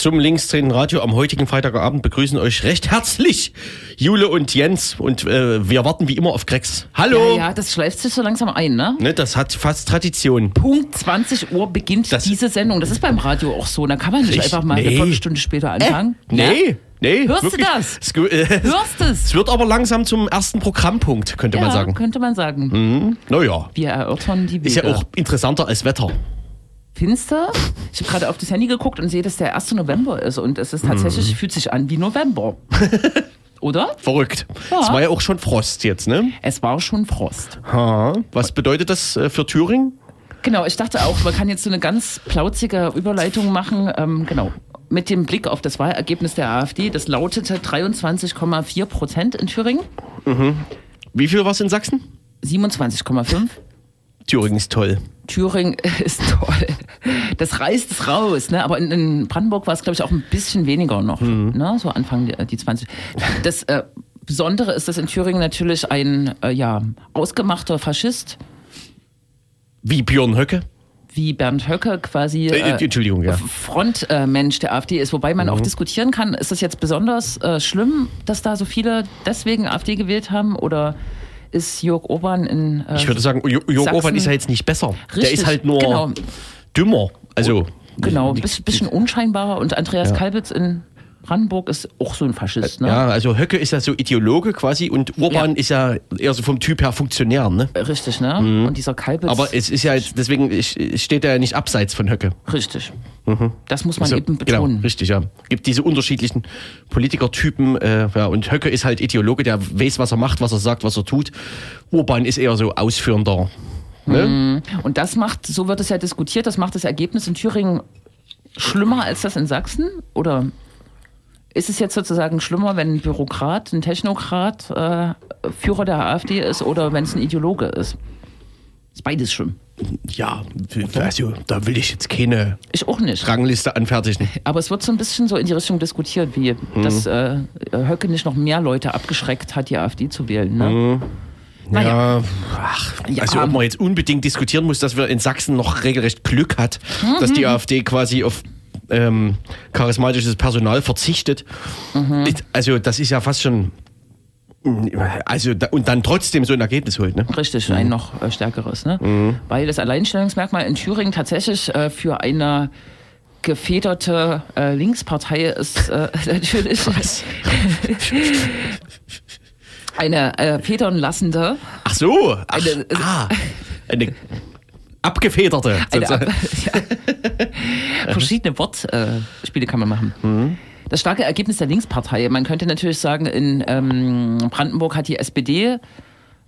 zum linksdrehenden Radio am heutigen Freitagabend begrüßen euch recht herzlich Jule und Jens und äh, wir warten wie immer auf Grex. Hallo! Ja, ja, das schleift sich so langsam ein, ne? Ne, das hat fast Tradition. Punkt 20 Uhr beginnt Das- diese Sendung. Das ist beim Radio auch so. Da kann man nicht Ich- einfach mal nee. eine Viertelstunde später anfangen. Nee, nee. Hörst du wirklich. das? Es, äh, Hörst es? es wird aber langsam zum ersten Programmpunkt, könnte Ja, man sagen. könnte man sagen. Mhm. Naja, Wir erörtern die Wege. ist ja auch interessanter als Wetter. Findest du? Ich habe gerade auf das Handy geguckt und sehe, dass der 1. November ist. Und es ist tatsächlich, Mhm. fühlt sich an wie November. Oder? Verrückt. Ja. Es war ja auch schon Frost jetzt, ne? Es war schon Frost. Ha. Was bedeutet das äh, für Thüringen? Genau, ich dachte auch, man kann jetzt so eine ganz plauzige Überleitung machen. Ähm, genau. Mit dem Blick auf das Wahlergebnis der AfD, das lautete 23,4 Prozent in Thüringen, Wie viel war es in Sachsen? 27,5. Thüringen ist toll. Thüringen ist toll. Das reißt es raus, ne? Aber in, in Brandenburg war es, glaube ich, auch ein bisschen weniger noch, ne? So Anfang die, die 20. Das äh, Besondere ist, dass in Thüringen natürlich ein äh, ja, ausgemachter Faschist Wie Björn Höcke? wie Bernd Höcke quasi Äh, Entschuldigung, ja. Frontmensch der AfD ist. Wobei man Mhm. auch diskutieren kann, ist das jetzt besonders äh, schlimm, dass da so viele deswegen AfD gewählt haben? Oder ist Jörg Orban in. Äh, Ich würde sagen, Jörg Sachsen- Orban ist ja jetzt nicht besser. Der Richtig, ist halt nur genau. dümmer. Also, Genau, ein bisschen, bisschen unscheinbarer. Und Andreas Kalbitz in Brandenburg ist auch so ein Faschist. Ne? ja, also Höcke ist ja so Ideologe quasi und Urban Ja. ist ja eher so vom Typ her Funktionär, ne? Richtig, ne? Und dieser Kalbitz. Mhm. Aber es ist ja jetzt, deswegen steht er ja nicht abseits von Höcke. richtig. Das muss man Also, eben genau, betonen. richtig, ja. Gibt diese unterschiedlichen Politikertypen, äh, ja, und Höcke ist halt Ideologe, der weiß, was er macht, was er sagt, was er tut. Urban ist eher so ausführender. Ne? Und das macht, so wird es ja diskutiert, das macht das Ergebnis in Thüringen schlimmer als das in Sachsen? Oder ist es jetzt sozusagen schlimmer, wenn ein Bürokrat, ein Technokrat äh, Führer der AfD ist oder wenn es ein Ideologe ist? Ist beides schlimm. Ja, also da will ich jetzt keine Ich auch nicht. Rangliste anfertigen. Aber es wird so ein bisschen so in die Richtung diskutiert, wie Mhm. dass äh, Höcke nicht noch mehr Leute abgeschreckt hat, die AfD zu wählen. Ne? Naja. Ja, ach, Ja. also ob man jetzt unbedingt diskutieren muss, dass wir in Sachsen noch regelrecht Glück hat, Mhm. dass die AfD quasi auf ähm, charismatisches Personal verzichtet. Mhm. Also das ist ja fast schon, also und dann trotzdem so ein Ergebnis holt. Ne? Richtig, ein noch äh, stärkeres. Ne? Weil das Alleinstellungsmerkmal in Thüringen tatsächlich äh, für eine gefederte äh, Linkspartei ist äh, natürlich eine äh, federn lassende, Ach so, ach, Eine- ah, eine abgefederte. eine sozusagen. ja, verschiedene Wortspiele kann man machen. Das starke Ergebnis der Linkspartei. Man könnte natürlich sagen, in ähm, Brandenburg hat die SPD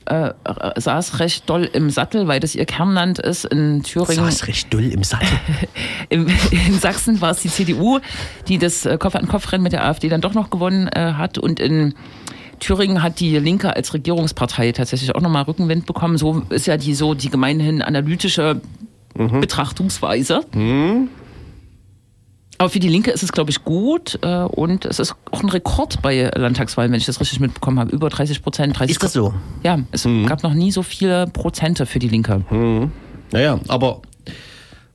äh, saß recht doll im Sattel, weil das ihr Kernland ist. In Thüringen Saß recht dull im Sattel. Im, in Sachsen war es die CDU, die das äh, Kopf-an-Kopf-Rennen mit der AfD dann doch noch gewonnen äh, hat. Und in Thüringen hat die Linke als Regierungspartei tatsächlich auch nochmal Rückenwind bekommen. So ist ja die so die gemeinhin analytische Betrachtungsweise. Aber für die Linke ist es, glaube ich, gut. Äh, und es ist auch ein Rekord bei Landtagswahlen, wenn ich das richtig mitbekommen habe. Über 30 Prozent. 30% Ist das so? Ja, es gab noch nie so viele Prozente für die Linke. Naja, aber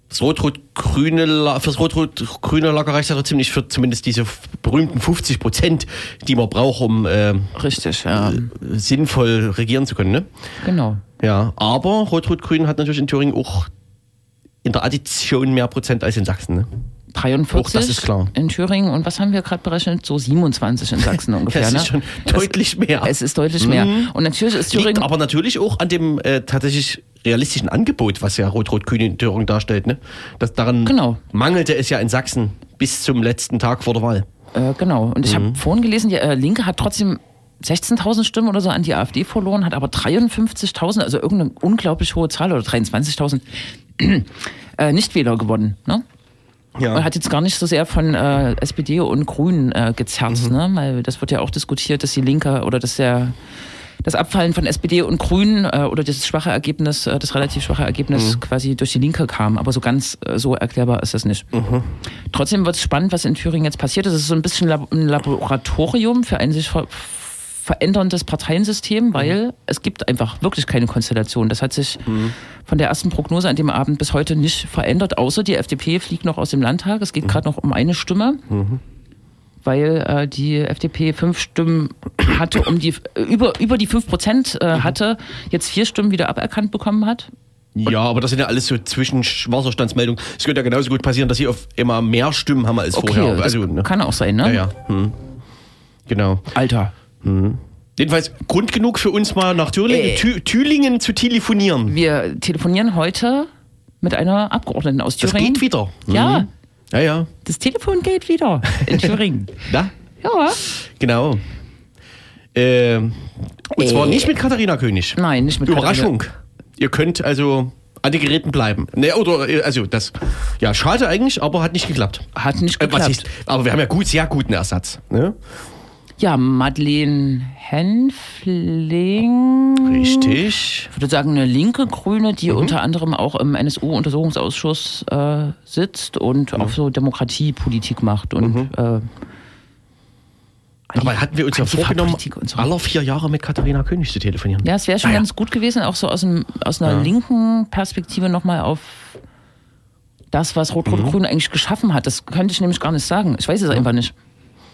das Rot-Rot-Grüne, fürs Rot-Rot-Grüne Lager reicht ja trotzdem nicht für zumindest diese berühmten 50 Prozent, die man braucht, um äh, Richtig, ja. sinnvoll regieren zu können. Ne? Genau. Ja, aber Rot-Rot-Grün hat natürlich in Thüringen auch in der Addition mehr Prozent als in Sachsen. Ne? 43 Auch das ist klar. in Thüringen und was haben wir gerade berechnet? So 27 in Sachsen ungefähr. Das ne? ist schon deutlich mehr. Es ist deutlich mehr. Und natürlich ist Liegt Thüringen. aber natürlich auch an dem äh, tatsächlich realistischen Angebot, was ja Rot-Rot-Grün in Thüringen darstellt. Ne? Das, daran Genau. mangelte es ja in Sachsen bis zum letzten Tag vor der Wahl. Äh, genau. Und ich Mhm. habe vorhin gelesen, die äh, Linke hat trotzdem 16.000 Stimmen oder so an die AfD verloren, hat aber 53.000, also irgendeine unglaublich hohe Zahl oder 23.000 äh, Nichtwähler gewonnen. Ne? Ja. Man hat jetzt gar nicht so sehr von äh, SPD und Grünen äh, gezerrt, Mhm. ne? weil das wird ja auch diskutiert, dass die Linke oder dass der das Abfallen von SPD und Grünen äh, oder das schwache Ergebnis, äh, das relativ schwache Ergebnis Mhm. quasi durch die Linke kam. Aber so ganz äh, so erklärbar ist das nicht. Trotzdem wird es spannend, was in Thüringen jetzt passiert ist. Es ist so ein bisschen Lab ein Laboratorium für ein sich ver verändern das Parteiensystem, weil es gibt einfach wirklich keine Konstellation. Das hat sich von der ersten Prognose an dem Abend bis heute nicht verändert, außer die FDP fliegt noch aus dem Landtag. Es geht gerade noch um eine Stimme. Weil äh, die FDP fünf Stimmen hatte, um die äh, über, über die fünf Prozent äh, hatte, jetzt vier Stimmen wieder aberkannt bekommen hat. Ja, aber das sind ja alles so Zwischenwasserstandsmeldungen. Es könnte ja genauso gut passieren, dass sie auf immer mehr Stimmen haben als Okay, vorher. Also, ne? kann auch sein, Ja, ne? ja. Hm. Genau. Alter. Jedenfalls Grund genug für uns mal nach Thüringen, Äh. Thü Thülingen zu telefonieren. Wir telefonieren heute mit einer Abgeordneten aus Das Thüringen. geht wieder. Ja, Mhm. Ja, ja. das Telefon geht wieder in Thüringen. Na, Ja. genau. Ähm, und zwar Äh. nicht mit Katharina König. Nein, nicht mit Überraschung. Ihr könnt also an den Geräten bleiben. Ne, oder, äh, also das, ja, schade eigentlich, aber hat nicht geklappt. Hat nicht Äh, was geklappt. ist, aber wir haben ja gut, sehr guten Ersatz. Ne? Ja, Madeleine Henfling. Richtig. Ich würde sagen, eine linke Grüne, die Mhm. unter anderem auch im NSU-Untersuchungsausschuss äh, sitzt und Mhm. auch so Demokratiepolitik macht und äh, Dabei hatten wir uns ja vorgenommen, so. alle vier Jahre mit Katharina König zu telefonieren. Ja, es wäre schon Naja. ganz gut gewesen, auch so aus, dem, aus einer Ja. linken Perspektive nochmal auf das, was Rot-Rot-Grün Mhm. eigentlich geschaffen hat. Das könnte ich nämlich gar nicht sagen. Ich weiß es einfach nicht,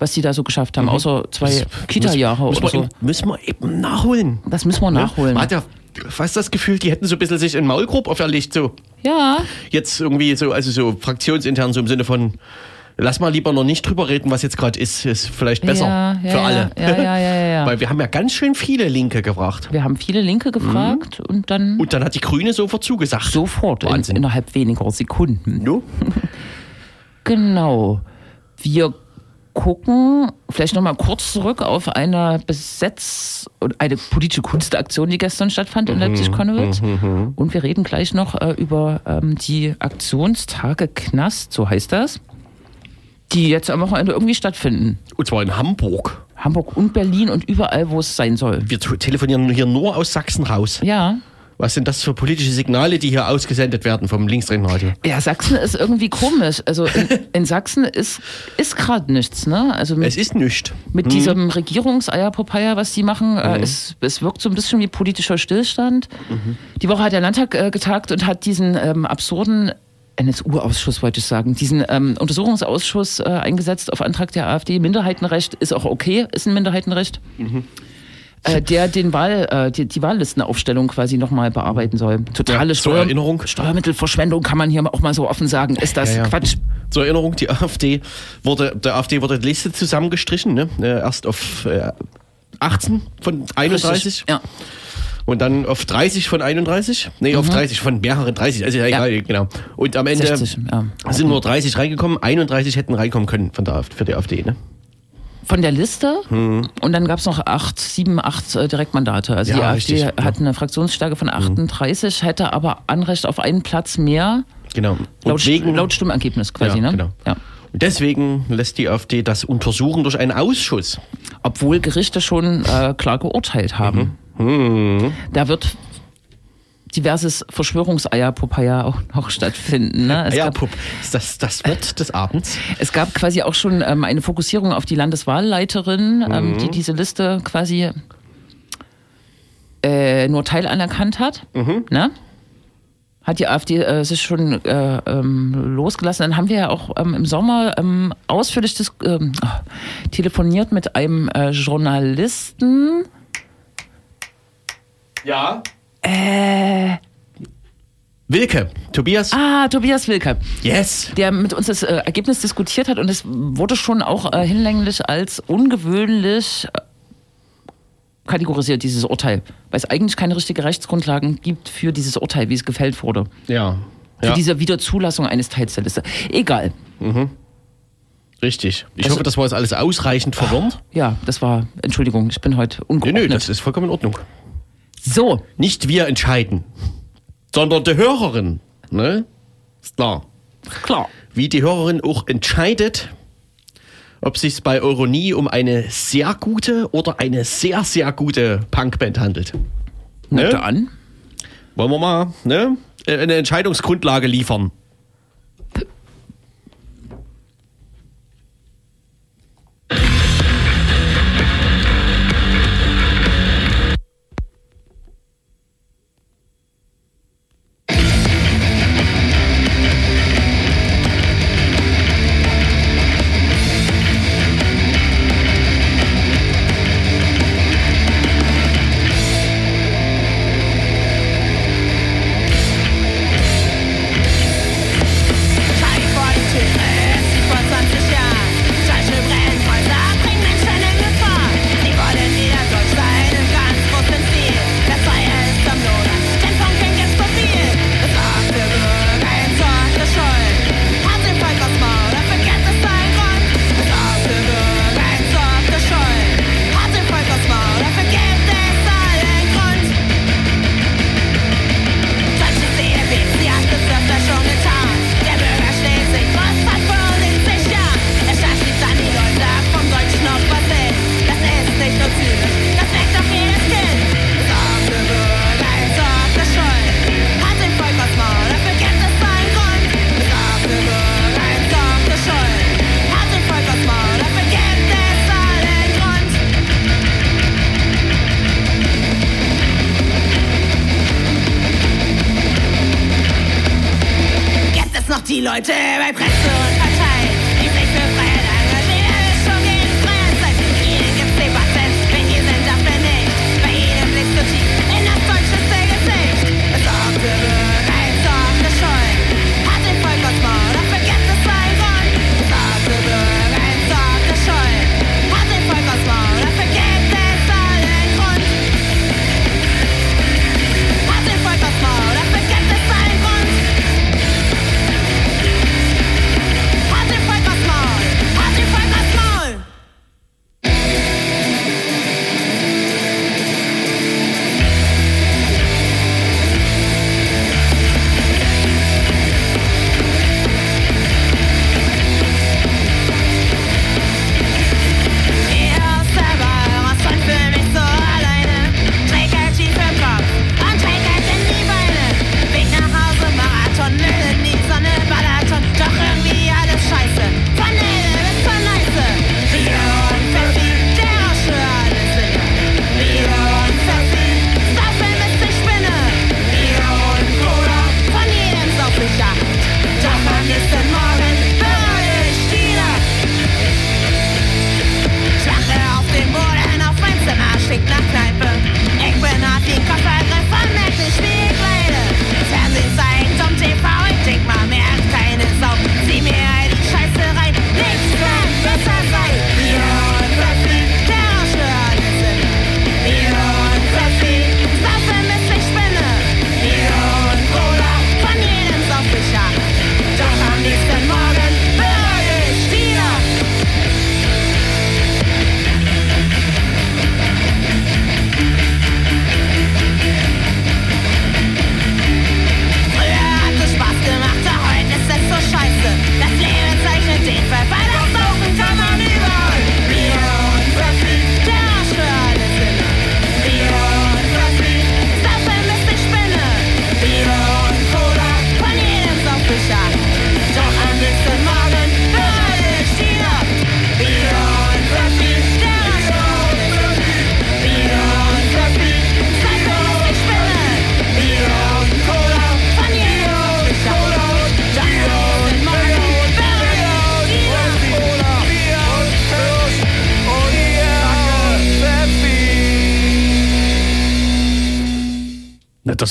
was die da so geschafft haben, außer zwei Mhm. Kita-Jahre müssen, oder wir so. eben, müssen wir eben nachholen. Das müssen wir nachholen. Man hat ja fast das Gefühl, die hätten so ein bisschen sich in Maulkorb auferlegt. So. Ja, Jetzt irgendwie so, also so fraktionsintern, so im Sinne von, lass mal lieber noch nicht drüber reden, was jetzt gerade ist, ist vielleicht besser Ja, ja, für alle. ja, ja, ja, ja. Weil wir haben ja ganz schön viele Linke gebracht. wir haben viele Linke gefragt und dann Mhm. Und dann hat die Grüne sofort zugesagt. sofort in, Wahnsinn. innerhalb weniger Sekunden. No? Genau. Wir gucken vielleicht noch mal kurz zurück auf eine Besetz- und eine politische Kunstaktion, die gestern stattfand Mhm, in Leipzig-Konnewitz. Und wir reden gleich noch äh, über ähm, die Aktionstage Knast, so heißt das, die jetzt am Wochenende irgendwie stattfinden. Und zwar in Hamburg. Hamburg und Berlin und überall, wo es sein soll. Wir telefonieren hier nur aus Sachsen raus. Ja. Was sind das für politische Signale, die hier ausgesendet werden vom Linksdrehenradio? Ja, Sachsen ist irgendwie komisch. Also in, in Sachsen ist, ist gerade nichts, ne? Also mit, Es ist nichts. mit diesem Regierungseierpopeye, was die machen, äh, es, es wirkt so ein bisschen wie politischer Stillstand. Die Woche hat der Landtag äh, getagt und hat diesen ähm, absurden NSU-Ausschuss, wollte ich sagen, diesen ähm, Untersuchungsausschuss äh, eingesetzt auf Antrag der AfD. Minderheitenrecht ist auch okay, ist ein Minderheitenrecht. Äh, der den Wahl, äh, die, die Wahllistenaufstellung quasi nochmal bearbeiten soll. Totale Ja, zur Steuer Erinnerung. Steuermittelverschwendung kann man hier auch mal so offen sagen. Ist das Ja, ja. Quatsch? Zur Erinnerung, die AfD wurde, der AfD wurde die Liste zusammengestrichen, ne? Äh, Erst auf äh, 18 von 31 Richtig. Ja. und dann auf 30 von 31. Nee, auf 30 von mehreren 30, also ja, egal, genau. Und am Ende 60, ja. sind nur 30 reingekommen, 31 hätten reinkommen können von der, AfD für die AfD, ne? Von der Liste und dann gab es noch acht, sieben, acht äh, Direktmandate. Also Ja, die AfD richtig, ja. hat eine Fraktionsstärke von 38, hätte aber Anrecht auf einen Platz mehr, Genau. Und laut, wegen, laut Stimmergebnis quasi. Ja, ne? genau. ja. Und deswegen lässt die AfD das untersuchen durch einen Ausschuss. Obwohl Gerichte schon äh, klar geurteilt haben. Mhm. Da wird diverses Verschwörungseierpopeia auch noch stattfinden. Ne? Es ja, gab Pup, ist das das Wort des Abends? Es gab quasi auch schon ähm, eine Fokussierung auf die Landeswahlleiterin, ähm, Mhm. die diese Liste quasi äh, nur Teil anerkannt hat. Mhm. Ne? Hat die AfD äh, sich schon äh, ähm, losgelassen. Dann haben wir ja auch ähm, im Sommer ähm, ausführlich dis ähm, ah, telefoniert mit einem äh, Journalisten. Ja. Äh, Wilke, Tobias. ah, Tobias Wilke. Yes. der mit uns das äh, Ergebnis diskutiert hat und es wurde schon auch äh, hinlänglich als ungewöhnlich äh, kategorisiert, dieses Urteil. Weil es eigentlich keine richtige Rechtsgrundlagen gibt für dieses Urteil, wie es gefällt wurde. Ja. Für ja. diese Wiederzulassung eines Teils der Liste. Egal. Richtig. Ich Also- hoffe, das war jetzt alles ausreichend verwirrt. Ja, das war, Entschuldigung, ich bin heute Nee, ungeordnet. nee, das ist vollkommen in Ordnung. So, Nicht wir entscheiden, sondern die Hörerin. Ne? Ist klar. klar. Wie die Hörerin auch entscheidet, ob es sich bei Euronie um eine sehr gute oder eine sehr, sehr gute Punkband handelt. Na Ne? dann. Wollen wir mal ne? eine Entscheidungsgrundlage liefern?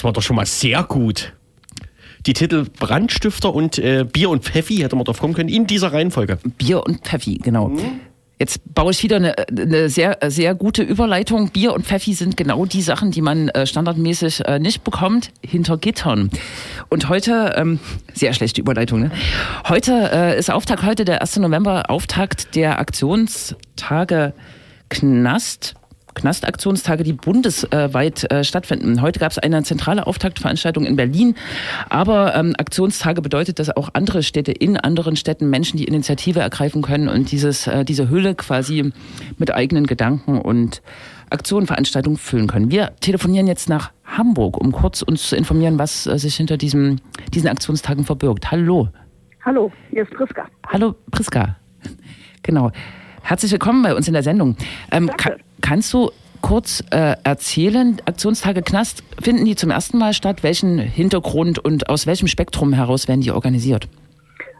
Das war doch schon mal sehr gut. Die Titel Brandstifter und äh, Bier und Pfeffi hätte man drauf kommen können in dieser Reihenfolge. Bier und Pfeffi, genau. Jetzt baue ich wieder eine, eine sehr, sehr gute Überleitung. Bier und Pfeffi sind genau die Sachen, die man äh, standardmäßig äh, nicht bekommt, hinter Gittern. Und heute, ähm, sehr schlechte Überleitung, ne? Heute äh, ist Auftakt, heute der 1. November, Auftakt der Aktionstage Knast. Knastaktionstage, die bundesweit äh, stattfinden. Heute gab es eine zentrale Auftaktveranstaltung in Berlin, aber ähm, Aktionstage bedeutet, dass auch andere Städte in anderen Städten Menschen die Initiative ergreifen können und dieses, äh, diese Hülle quasi mit eigenen Gedanken und Aktionen, Veranstaltungen füllen können. Wir telefonieren jetzt nach Hamburg, um kurz uns zu informieren, was äh, sich hinter diesem, diesen Aktionstagen verbirgt. Hallo. Hallo, hier ist Priska. Hallo Priska. Genau. Herzlich willkommen bei uns in der Sendung. Ähm, Danke. Kannst du kurz äh, erzählen, Aktionstage Knast, finden die zum ersten Mal statt? Welchen Hintergrund und aus welchem Spektrum heraus werden die organisiert?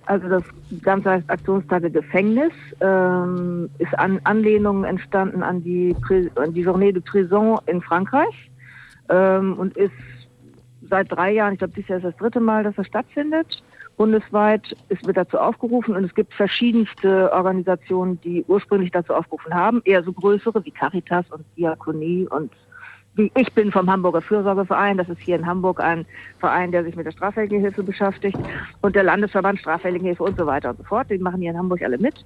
Also das Ganze heißt Aktionstage Gefängnis, ähm, ist an Anlehnung entstanden an die, an die Journée de Prison in Frankreich ähm, und ist seit drei Jahren, ich glaube dieses Jahr ist das dritte Mal, dass es stattfindet. Bundesweit ist wird dazu aufgerufen und es gibt verschiedenste Organisationen, die ursprünglich dazu aufgerufen haben, eher so größere wie Caritas und Diakonie und ich bin vom Hamburger Fürsorgeverein. Das ist hier in Hamburg ein Verein, der sich mit der straffälligen Hilfe beschäftigt und der Landesverband Straffällige Hilfe und so weiter und so fort. Die machen hier in Hamburg alle mit.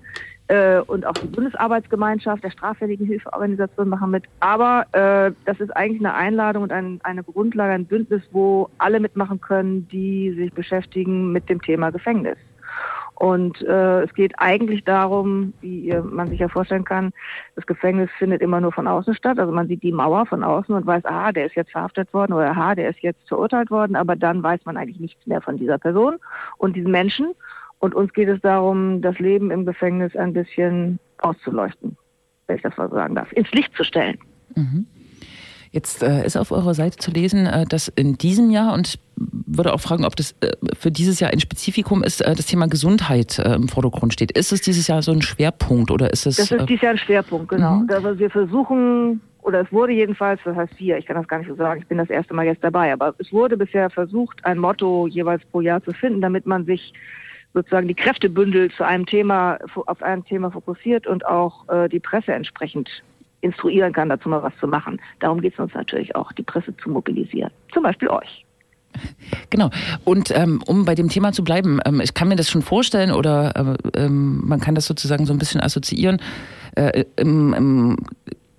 Äh, und auch die Bundesarbeitsgemeinschaft der straffälligen Hilfeorganisation machen mit. Aber äh, das ist eigentlich eine Einladung und ein, eine Grundlage, ein Bündnis, wo alle mitmachen können, die sich beschäftigen mit dem Thema Gefängnis. Und äh, es geht eigentlich darum, wie man sich ja vorstellen kann, das Gefängnis findet immer nur von außen statt. Also man sieht die Mauer von außen und weiß, ah, der ist jetzt verhaftet worden oder aha, der ist jetzt verurteilt worden, aber dann weiß man eigentlich nichts mehr von dieser Person und diesen Menschen. Und uns geht es darum, das Leben im Gefängnis ein bisschen auszuleuchten, wenn ich das mal sagen darf, ins Licht zu stellen. Jetzt äh, ist auf eurer Seite zu lesen, äh, dass in diesem Jahr, und ich würde auch fragen, ob das äh, für dieses Jahr ein Spezifikum ist, äh, das Thema Gesundheit äh, im Vordergrund steht. Ist es dieses Jahr so ein Schwerpunkt oder ist es. Das ist äh, dieses Jahr ein Schwerpunkt, genau. Mhm. Also wir versuchen, oder es wurde jedenfalls, das heißt wir, ich kann das gar nicht so sagen, ich bin das erste Mal jetzt dabei, aber es wurde bisher versucht, ein Motto jeweils pro Jahr zu finden, damit man sich sozusagen die Kräfte bündelt zu einem Thema, auf ein Thema fokussiert und auch die Presse entsprechend instruieren kann, dazu mal was zu machen. Darum geht es uns natürlich auch, die Presse zu mobilisieren. Zum Beispiel euch. Genau. Und ähm, um bei dem Thema zu bleiben, ähm, ich kann mir das schon vorstellen oder äh, ähm, man kann das sozusagen so ein bisschen assoziieren. Äh, im, Im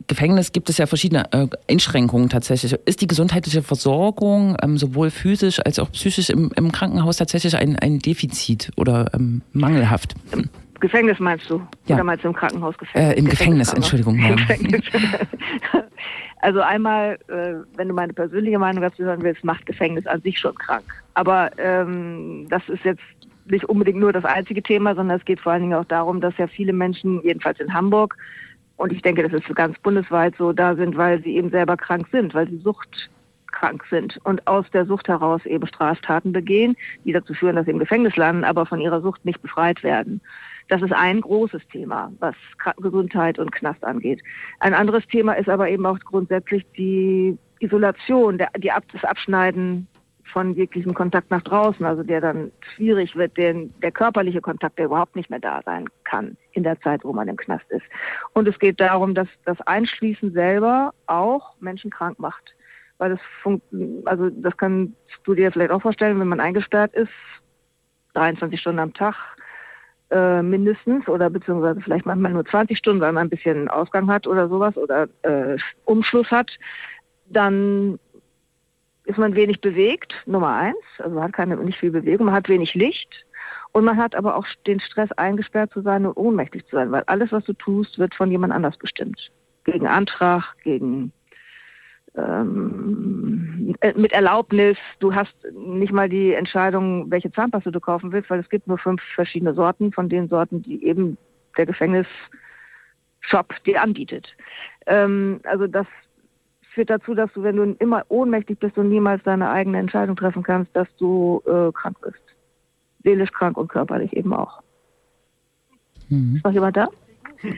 Gefängnis gibt es ja verschiedene äh, Einschränkungen tatsächlich. Ist die gesundheitliche Versorgung ähm, sowohl physisch als auch psychisch im, im Krankenhaus tatsächlich ein, ein Defizit oder ähm, mangelhaft? Gefängnis meinst du? Ja. Oder meinst du im Krankenhaus Gefängnis? Äh, Im Gefängnis, Entschuldigung. Ja. Im Gefängnis. Also einmal, äh, wenn du meine persönliche Meinung dazu hören willst, macht Gefängnis an sich schon krank. Aber ähm, das ist jetzt nicht unbedingt nur das einzige Thema, sondern es geht vor allen Dingen auch darum, dass ja viele Menschen, jedenfalls in Hamburg, und ich denke, das ist ganz bundesweit so, da sind, weil sie eben selber krank sind, weil sie suchtkrank sind und aus der Sucht heraus eben Straftaten begehen, die dazu führen, dass sie im Gefängnis landen, aber von ihrer Sucht nicht befreit werden. Das ist ein großes Thema, was Gesundheit und Knast angeht. Ein anderes Thema ist aber eben auch grundsätzlich die Isolation, der, die Ab das Abschneiden von jeglichem Kontakt nach draußen, also der dann schwierig wird, den, der körperliche Kontakt, der überhaupt nicht mehr da sein kann in der Zeit, wo man im Knast ist. Und es geht darum, dass das Einschließen selber auch Menschen krank macht. Weil das funkt, also das kannst du dir vielleicht auch vorstellen, wenn man eingesperrt ist, 23 Stunden am Tag, äh, mindestens oder beziehungsweise vielleicht manchmal nur 20 Stunden, weil man ein bisschen Ausgang hat oder sowas oder äh, Umschluss hat, dann ist man wenig bewegt, Nummer eins, also man hat keine, nicht viel Bewegung, man hat wenig Licht und man hat aber auch den Stress, eingesperrt zu sein und ohnmächtig zu sein, weil alles, was du tust, wird von jemand anders bestimmt. Gegen Antrag, gegen ähm, äh, mit Erlaubnis. Du hast nicht mal die Entscheidung, welche Zahnpasta du kaufen willst, weil es gibt nur fünf verschiedene Sorten von den Sorten, die eben der Gefängnisshop dir anbietet. Ähm, also das führt dazu, dass du, wenn du immer ohnmächtig bist und niemals deine eigene Entscheidung treffen kannst, dass du äh, krank bist. Seelisch krank und körperlich eben auch. Mhm. Ist noch jemand da?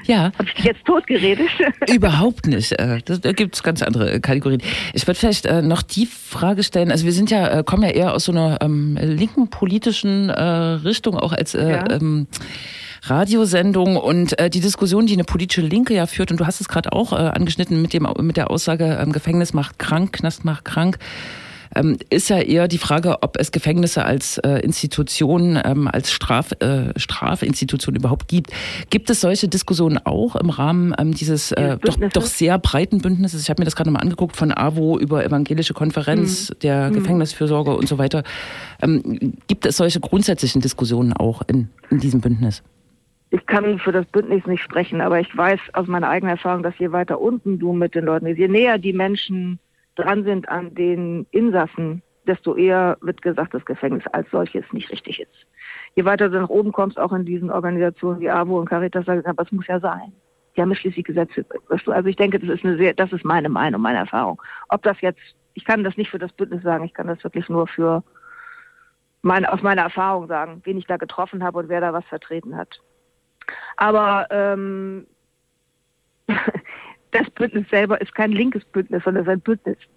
Ja, Habe ich dich jetzt totgeredet? Überhaupt nicht. Äh, das- Da gibt es ganz andere äh, Kategorien. Ich würde vielleicht äh, noch die Frage stellen, also wir sind ja, kommen ja eher aus so einer ähm, linken politischen äh, Richtung, auch als äh, Ja. ähm, Radiosendung und äh, die Diskussion, die eine politische Linke ja führt, und du hast es gerade auch äh, angeschnitten mit, dem, mit der Aussage, ähm, Gefängnis macht krank, Knast macht krank, ist ja eher die Frage, ob es Gefängnisse als äh, Institution, ähm, als Straf, äh, Strafinstitution überhaupt gibt. Gibt es solche Diskussionen auch im Rahmen ähm, dieses äh, doch, doch sehr breiten Bündnisses? Ich habe mir das gerade mal angeguckt, von AWO über Evangelische Konferenz, der Gefängnisfürsorge und so weiter. Ähm, gibt es solche grundsätzlichen Diskussionen auch in, in diesem Bündnis? ich kann für das Bündnis nicht sprechen, aber ich weiß aus meiner eigenen Erfahrung, dass je weiter unten du mit den Leuten bist, je näher die Menschen dran sind an den Insassen, desto eher wird gesagt, das Gefängnis als solches nicht richtig ist. Je weiter du nach oben kommst, auch in diesen Organisationen wie AWO und Caritas, sagen, aber es muss ja sein. Die haben schließlich Gesetze. Also ich denke, das ist eine sehr, das ist meine Meinung, meine Erfahrung. Ob das jetzt, ich kann das nicht für das Bündnis sagen, ich kann das wirklich nur für meine, aus meiner Erfahrung sagen, wen ich da getroffen habe und wer da was vertreten hat. Aber ähm, das Bündnis selber ist kein linkes Bündnis, sondern es ist ein Bündnis.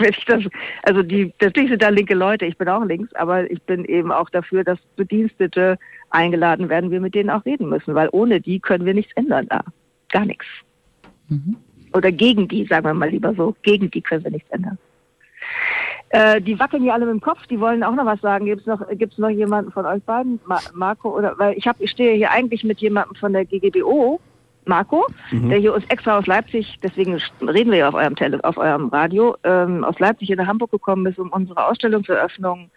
Ich, das, also die, natürlich sind da linke Leute, ich bin auch links, aber ich bin eben auch dafür, dass Bedienstete eingeladen werden, wir mit denen auch reden müssen, weil ohne die können wir nichts ändern da. Gar nichts. Oder gegen die, sagen wir mal lieber so, gegen die können wir nichts ändern. Äh, die wackeln hier alle mit dem Kopf, die wollen auch noch was sagen. Gibt es noch, gibt's noch jemanden von euch beiden? Ma Marco oder weil ich habe, ich stehe hier eigentlich mit jemandem von der GGBO, Marco, der hier uns extra aus Leipzig, deswegen reden wir ja auf eurem Tele auf eurem Radio, ähm, aus Leipzig in Hamburg gekommen ist, um unsere Ausstellungseröffnung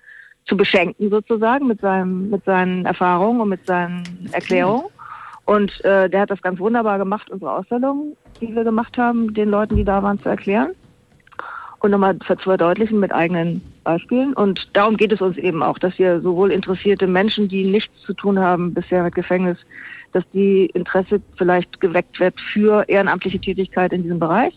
zu beschenken sozusagen mit seinem, mit seinen Erfahrungen und mit seinen Erklärungen. Und äh, der hat das ganz wunderbar gemacht, unsere Ausstellung, die wir gemacht haben, den Leuten, die da waren, zu erklären und nochmal zu verdeutlichen mit eigenen Beispielen. Und darum geht es uns eben auch, dass wir sowohl interessierte Menschen, die nichts zu tun haben bisher mit Gefängnis, dass die Interesse vielleicht geweckt wird für ehrenamtliche Tätigkeit in diesem Bereich,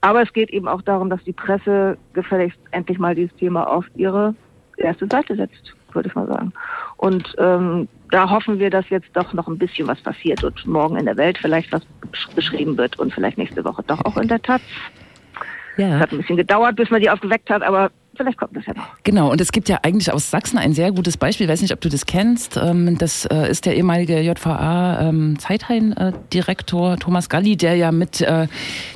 Aber es geht eben auch darum, dass die Presse gefälligst endlich mal dieses Thema auf ihre erste Seite setzt, würde ich mal sagen. Und ähm, da hoffen wir, dass jetzt doch noch ein bisschen was passiert und morgen in der Welt vielleicht was besch- beschrieben wird und vielleicht nächste Woche doch auch in der Taz. Es Ja. hat ein bisschen gedauert, bis man die aufgeweckt hat, aber vielleicht kommt das ja noch. Genau, und es gibt ja eigentlich aus Sachsen ein sehr gutes Beispiel, ich weiß nicht, ob du das kennst. Ähm, Das äh, ist der ehemalige JVA-Zeithain-Direktor Thomas Galli, der ja mit äh,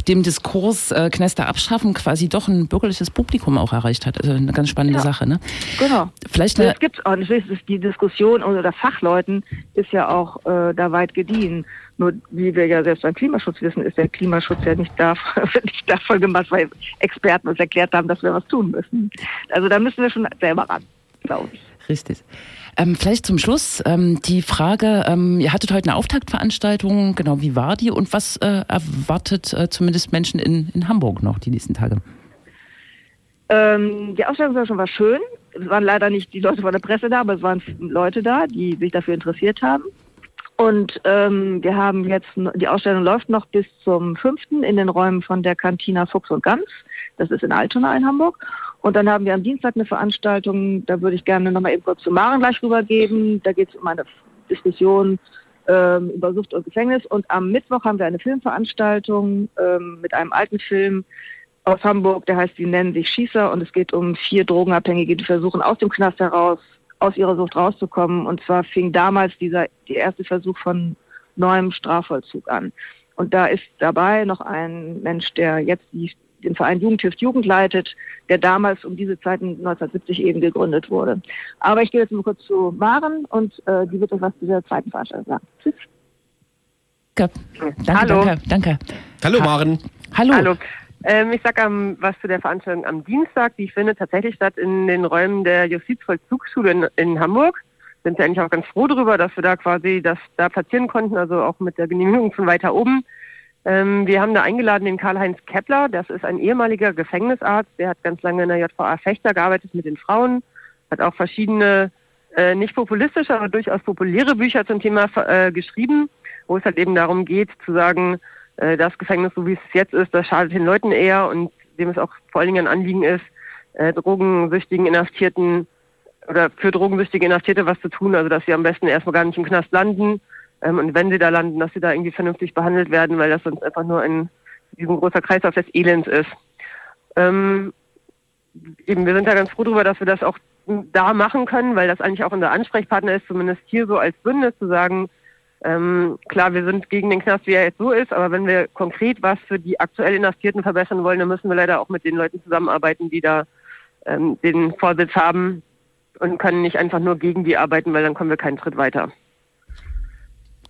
dem Diskurs äh, Knester abschaffen quasi doch ein bürgerliches Publikum auch erreicht hat. Also eine ganz spannende Ja. Sache. Ne? Genau. Vielleicht eine, Das gibt's auch. Natürlich ist die Diskussion unter Fachleuten ist ja auch äh, da weit gediehen. Nur wie wir ja selbst beim Klimaschutz wissen, ist der Klimaschutz ja nicht, darf, nicht davon gemacht, weil Experten uns erklärt haben, dass wir was tun müssen. Also da müssen wir schon selber ran, glaube ich. Richtig. Ähm, vielleicht zum Schluss ähm, die Frage, ähm, ihr hattet heute eine Auftaktveranstaltung, genau, wie war die und was äh, erwartet äh, zumindest Menschen in, in Hamburg noch die nächsten Tage? Ähm, die Ausstellung war schön. Es waren leider nicht die Leute von der Presse da, aber es waren Leute da, die sich dafür interessiert haben. Und ähm, wir haben jetzt, die Ausstellung läuft noch bis zum 5. in den Räumen von der Cantina Fuchs und Gans. Das ist in Altona in Hamburg. Und dann haben wir am Dienstag eine Veranstaltung, da würde ich gerne nochmal eben kurz zu Maren gleich rübergeben. Da geht es um eine Diskussion ähm, über Sucht und Gefängnis. Und am Mittwoch haben wir eine Filmveranstaltung ähm, mit einem alten Film, aus Hamburg, der heißt, die nennen sich Schießer und es geht um vier Drogenabhängige, die versuchen aus dem Knast heraus, aus ihrer Sucht rauszukommen. Und zwar fing damals dieser, der erste Versuch von neuem Strafvollzug an. Und da ist dabei noch ein Mensch, der jetzt die, den Verein Jugendhilft Jugend leitet, der damals um diese Zeiten 1970 eben gegründet wurde. Aber ich gehe jetzt mal kurz zu Maren und äh, die wird uns was zu der zweiten Veranstaltung sagen. Tschüss. Danke, danke, Hallo. danke, danke. Hallo Ha- Maren. Hallo. Hallo. Ähm, ich sage was zu der Veranstaltung am Dienstag. Die findet tatsächlich statt in den Räumen der Justizvollzugsschule in, in Hamburg. Sind wir eigentlich auch ganz froh darüber, dass wir da quasi das da platzieren konnten, also auch mit der Genehmigung von weiter oben. Ähm, wir haben da eingeladen den Karl-Heinz Kepler. Das ist ein ehemaliger Gefängnisarzt. Der hat ganz lange in der JVA Fechter gearbeitet mit den Frauen. Hat auch verschiedene, äh, nicht populistische, aber durchaus populäre Bücher zum Thema äh, geschrieben, wo es halt eben darum geht, zu sagen, äh, das Gefängnis, so wie es jetzt ist, das schadet den Leuten eher und dem es auch vor allen Dingen ein Anliegen ist, äh, drogensüchtigen Inhaftierten oder für drogensüchtige Inhaftierte was zu tun, also dass sie am besten erstmal gar nicht im Knast landen ähm, und wenn sie da landen, dass sie da irgendwie vernünftig behandelt werden, weil das sonst einfach nur ein riesengroßer Kreislauf des Elends ist. Ähm, eben, wir sind da ganz froh darüber, dass wir das auch da machen können, weil das eigentlich auch unser Ansprechpartner ist, zumindest hier so als Bündnis zu sagen, ähm, klar, wir sind gegen den Knast, wie er jetzt so ist, aber wenn wir konkret was für die aktuell Inhaftierten verbessern wollen, dann müssen wir leider auch mit den Leuten zusammenarbeiten, die da ähm, den Vorsitz haben und können nicht einfach nur gegen die arbeiten, weil dann kommen wir keinen Schritt weiter.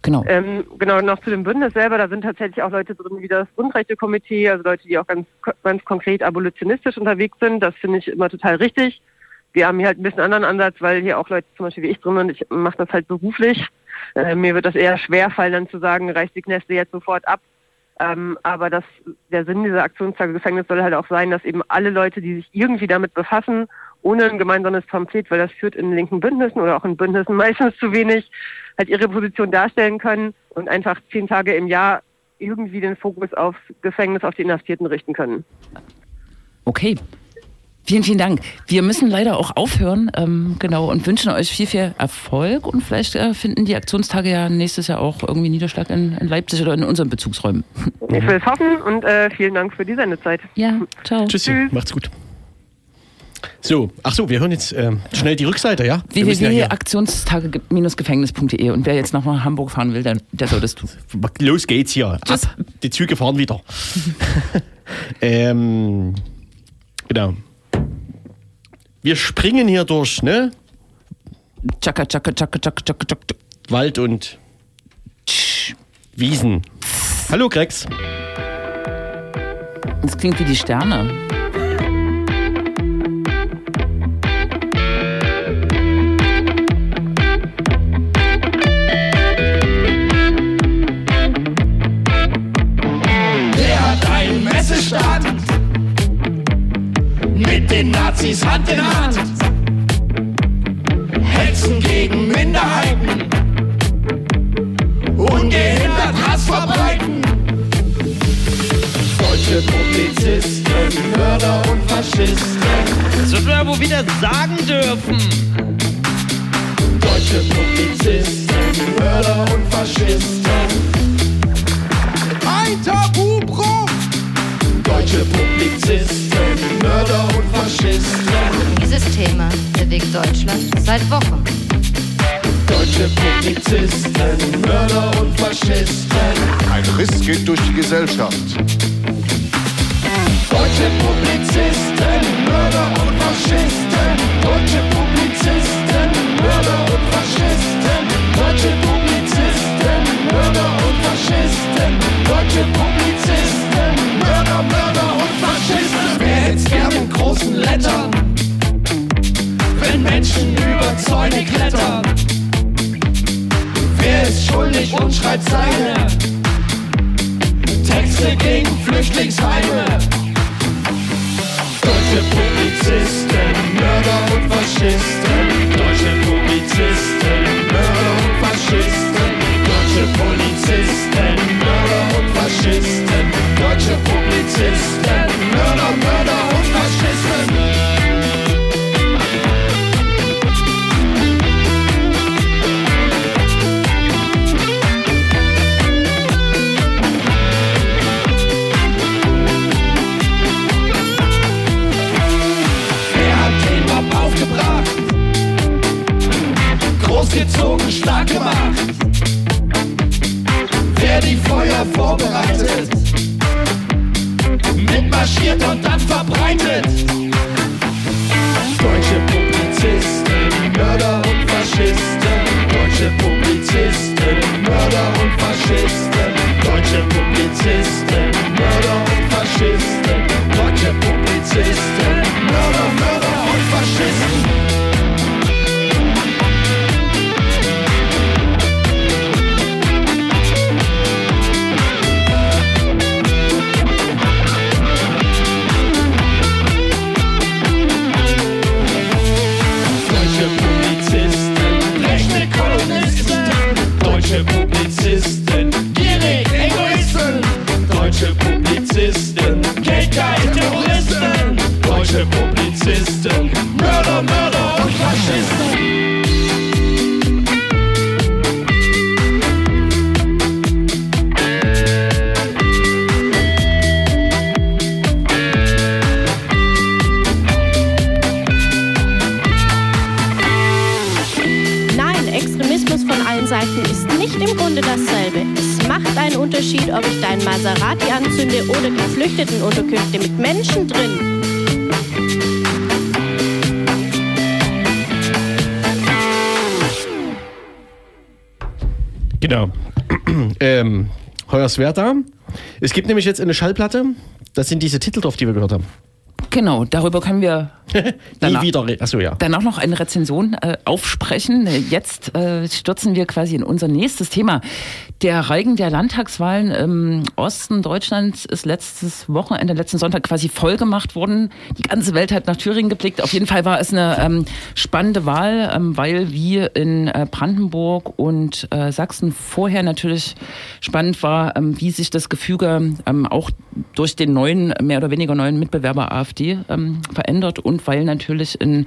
Genau. Ähm, genau, noch zu dem Bündnis selber, da sind tatsächlich auch Leute drin wie das Grundrechtekomitee, also Leute, die auch ganz, ganz konkret abolitionistisch unterwegs sind. Das finde ich immer total richtig. Wir haben hier halt ein bisschen anderen Ansatz, weil hier auch Leute zum Beispiel wie ich drin sind, ich mache das halt beruflich. Äh, mir wird das eher schwer fallen, dann zu sagen, reißt die Kneste jetzt sofort ab. Ähm, aber das, der Sinn dieser Aktionstage Gefängnis soll halt auch sein, dass eben alle Leute, die sich irgendwie damit befassen, ohne ein gemeinsames Pamphlet, weil das führt in linken Bündnissen oder auch in Bündnissen meistens zu wenig, halt ihre Position darstellen können und einfach zehn Tage im Jahr irgendwie den Fokus aufs Gefängnis, auf die Inhaftierten richten können. Okay. Vielen, vielen Dank. Wir müssen leider auch aufhören, ähm, genau, und wünschen euch viel, viel Erfolg. Und vielleicht äh, finden die Aktionstage ja nächstes Jahr auch irgendwie Niederschlag in, in Leipzig oder in unseren Bezugsräumen. Ich will es hoffen und äh, vielen Dank für die Sendezeit. Ja, ciao. Tschüssi. Macht's gut. So, ach so, wir hören jetzt ähm, schnell die Rückseite, ja? Wir müssen ja hier- www.aktionstage-gefängnis.de und wer jetzt noch mal nach Hamburg fahren will, der, der soll das tun. Los geht's hier. Ab. Tschüss. Die Züge fahren wieder. ähm, genau. Wir springen hier durch, ne? Tschakka, tschakka, tschakka, tschakka, tschakka, tschakka. Wald und Wiesen. Hallo, Grex. Das klingt wie die Sterne. Mit den Nazis Hand in Hand. Hetzen gegen Minderheiten, ungehindert Hass verbreiten. Deutsche Deutsche Publizisten, Mörder und Faschisten. Das wird man wohl wieder sagen dürfen. Deutsche Publizisten, Mörder und Faschisten. Ein Tabubruch! Deutsche Publizisten, Mörder und Faschisten. Dieses Thema bewegt Deutschland seit Wochen. Deutsche Publizisten, Mörder und Faschisten. Ein Riss geht durch die Gesellschaft. Deutsche Publizisten, Mörder und Faschisten. Deutsche Publizisten, Mörder und Faschisten. Deutsche Publizisten, Mörder und Faschisten. Deutsche Publizisten, Mörder, Mörder und Faschisten. Hätt's gern mit großen Lettern, wenn Menschen über Zäune klettern? Wer ist schuldig und schreibt seine Texte gegen Flüchtlingsheime? Deutsche Publizisten, Mörder und Faschisten. Deutsche Publizisten, Mörder und Faschisten. Deutsche Polizisten, Mörder und Faschisten. Deutsche Publizisten, Mörder, Mörder vorbereitet, mitmarschiert und dann verbreitet. Deutsche Publizisten, Mörder und Faschisten. Deutsche Publizisten, Mörder und Faschisten. Deutsche Publizisten, Mörder, Mörder und Faschisten. Nein, Extremismus von allen Seiten ist nicht im Grunde dasselbe. Es macht einen Unterschied, ob ich deinen Maserati anzünde oder Geflüchtetenunterkünfte mit Menschen drin. Genau. ähm, Hoyerswerda. Es gibt nämlich jetzt eine Schallplatte. Das sind diese Titel drauf, die wir gehört haben. Genau, darüber können wir Danach- wieder. Achso, ja. danach noch eine Rezension äh, aufsprechen. Jetzt äh, stürzen wir quasi in unser nächstes Thema. Der Reigen der Landtagswahlen im Osten Deutschlands ist letztes Wochenende, letzten Sonntag quasi voll gemacht worden. Die ganze Welt hat nach Thüringen geblickt. Auf jeden Fall war es eine ähm, spannende Wahl, ähm, weil wie in äh, Brandenburg und äh, Sachsen vorher natürlich spannend war, ähm, wie sich das Gefüge ähm, auch durch den neuen, mehr oder weniger neuen Mitbewerber AfD ähm, verändert und weil natürlich in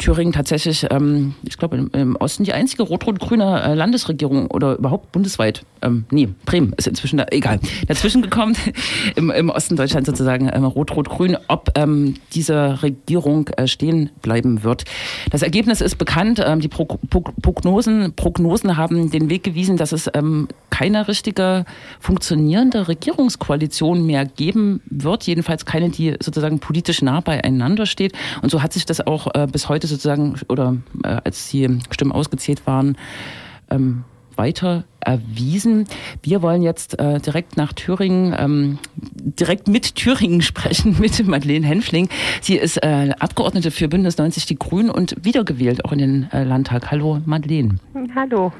Thüringen tatsächlich, ähm, ich glaube im, im Osten die einzige rot-rot-grüne äh, Landesregierung oder überhaupt bundesweit, ähm, nee, Bremen ist inzwischen da, egal, dazwischen gekommen, im, im Osten Deutschland sozusagen ähm, rot-rot-grün, ob ähm, diese Regierung äh, stehen bleiben wird. Das Ergebnis ist bekannt, ähm, die Pro Pro Prognosen, Prognosen haben den Weg gewiesen, dass es ähm, keine richtige funktionierende Regierungskoalition mehr geben wird, jedenfalls keine, die sozusagen politisch nah beieinander steht. Und so hat sich das auch äh, bis heute sozusagen, oder äh, als die Stimmen ausgezählt waren, ähm, weiter erwiesen. Wir wollen jetzt äh, direkt nach Thüringen, ähm, direkt mit Thüringen sprechen, mit Madeleine Henfling. Sie ist äh, Abgeordnete für Bündnis 90 Die Grünen und wiedergewählt auch in den äh, Landtag. Hallo Madeleine. Hallo.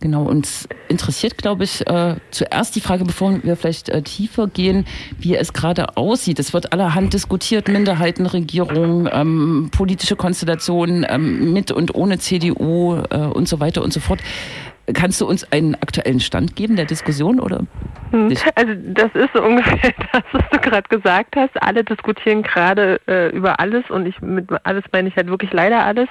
Genau, uns interessiert, glaube ich, äh, zuerst die Frage, bevor wir vielleicht äh, tiefer gehen, wie es gerade aussieht. Es wird allerhand diskutiert, Minderheitenregierung, ähm, politische Konstellationen ähm, mit und ohne CDU äh, und so weiter und so fort. Kannst du uns einen aktuellen Stand geben der Diskussion oder? Hm. Also das ist so ungefähr das, was du gerade gesagt hast. Alle diskutieren gerade äh, über alles und ich mit alles meine ich halt wirklich leider alles.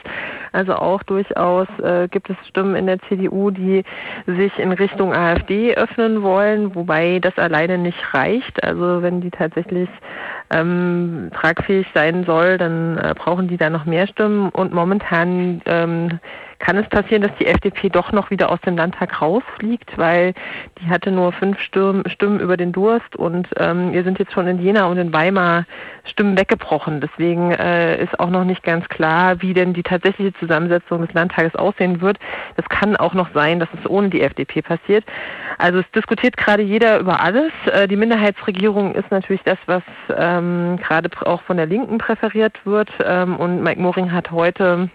Also auch durchaus äh, gibt es Stimmen in der CDU, die sich in Richtung AfD öffnen wollen, wobei das alleine nicht reicht. Also wenn die tatsächlich ähm, tragfähig sein soll, dann äh, brauchen die da noch mehr Stimmen und momentan ähm, kann es passieren, dass die FDP doch noch wieder aus dem Landtag rausfliegt, weil die hatte nur fünf Stimmen, über den Durst und ähm, ihr sind jetzt schon in Jena und in Weimar Stimmen weggebrochen. Deswegen äh, ist auch noch nicht ganz klar, wie denn die tatsächliche Zusammensetzung des Landtages aussehen wird. Das kann auch noch sein, dass es ohne die FDP passiert. Also es diskutiert gerade jeder über alles. Äh, die Minderheitsregierung ist natürlich das, was ähm, gerade auch von der Linken präferiert wird. Ähm, und Mike Moring hat heute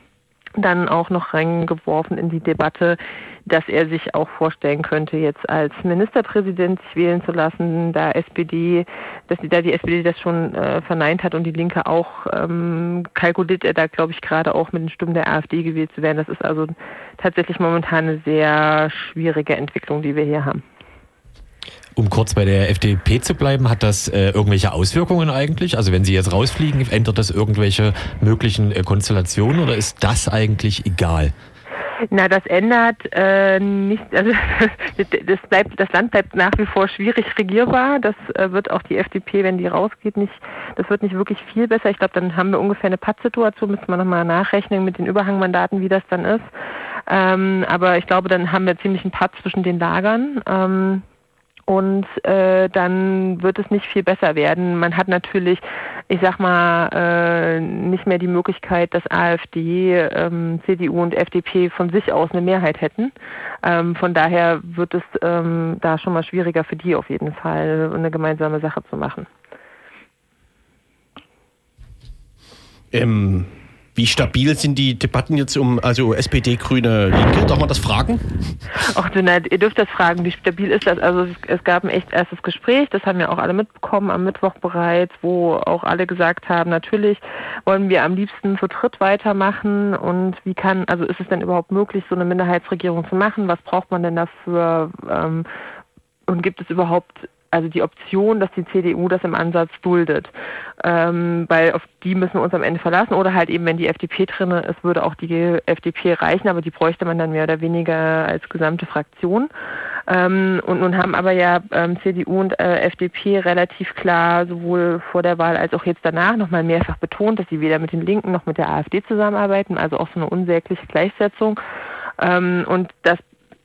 dann auch noch reingeworfen in die Debatte, dass er sich auch vorstellen könnte, jetzt als Ministerpräsident sich wählen zu lassen, da SPD, dass die, da die SPD das schon äh, verneint hat und die Linke auch, ähm, kalkuliert er da, glaube ich, gerade auch mit den Stimmen der AfD gewählt zu werden. Das ist also tatsächlich momentan eine sehr schwierige Entwicklung, die wir hier haben. Um kurz bei der FDP zu bleiben, hat das äh, irgendwelche Auswirkungen eigentlich? Also wenn Sie jetzt rausfliegen, ändert das irgendwelche möglichen äh, Konstellationen oder ist das eigentlich egal? Na, das ändert äh, nicht, also das bleibt, das Land bleibt nach wie vor schwierig regierbar. Das äh, wird auch die FDP, wenn die rausgeht, nicht, das wird nicht wirklich viel besser. Ich glaube, dann haben wir ungefähr eine Pattsituation, müssen wir nochmal nachrechnen mit den Überhangmandaten, wie das dann ist. Ähm, aber ich glaube, dann haben wir ziemlich einen Patt zwischen den Lagern. Ähm, und äh, dann wird es nicht viel besser werden. Man hat natürlich, ich sag mal, äh, nicht mehr die Möglichkeit, dass AfD, ähm, CDU und FDP von sich aus eine Mehrheit hätten. Ähm, von daher wird es ähm, da schon mal schwieriger für die auf jeden Fall, eine gemeinsame Sache zu machen. Ähm, wie stabil sind die Debatten jetzt um also SPD, Grüne, Linke? Darf man das fragen? Ach, na, ihr dürft das fragen. Wie stabil ist das? Also es, gab ein echt erstes Gespräch, das haben wir auch alle mitbekommen am Mittwoch bereits, wo auch alle gesagt haben, natürlich wollen wir am liebsten zu dritt weitermachen und wie kann, also ist es denn überhaupt möglich, so eine Minderheitsregierung zu machen? Was braucht man denn dafür? Ähm, und gibt es überhaupt also die Option, dass die CDU das im Ansatz duldet. Ähm, weil auf die müssen wir uns am Ende verlassen. Oder halt eben, wenn die FDP drin ist, würde auch die FDP reichen, aber die bräuchte man dann mehr oder weniger als gesamte Fraktion. Ähm, und nun haben aber ja ähm, CDU und äh, FDP relativ klar sowohl vor der Wahl als auch jetzt danach nochmal mehrfach betont, dass sie weder mit den Linken noch mit der AfD zusammenarbeiten, also auch so eine unsägliche Gleichsetzung. Ähm, und das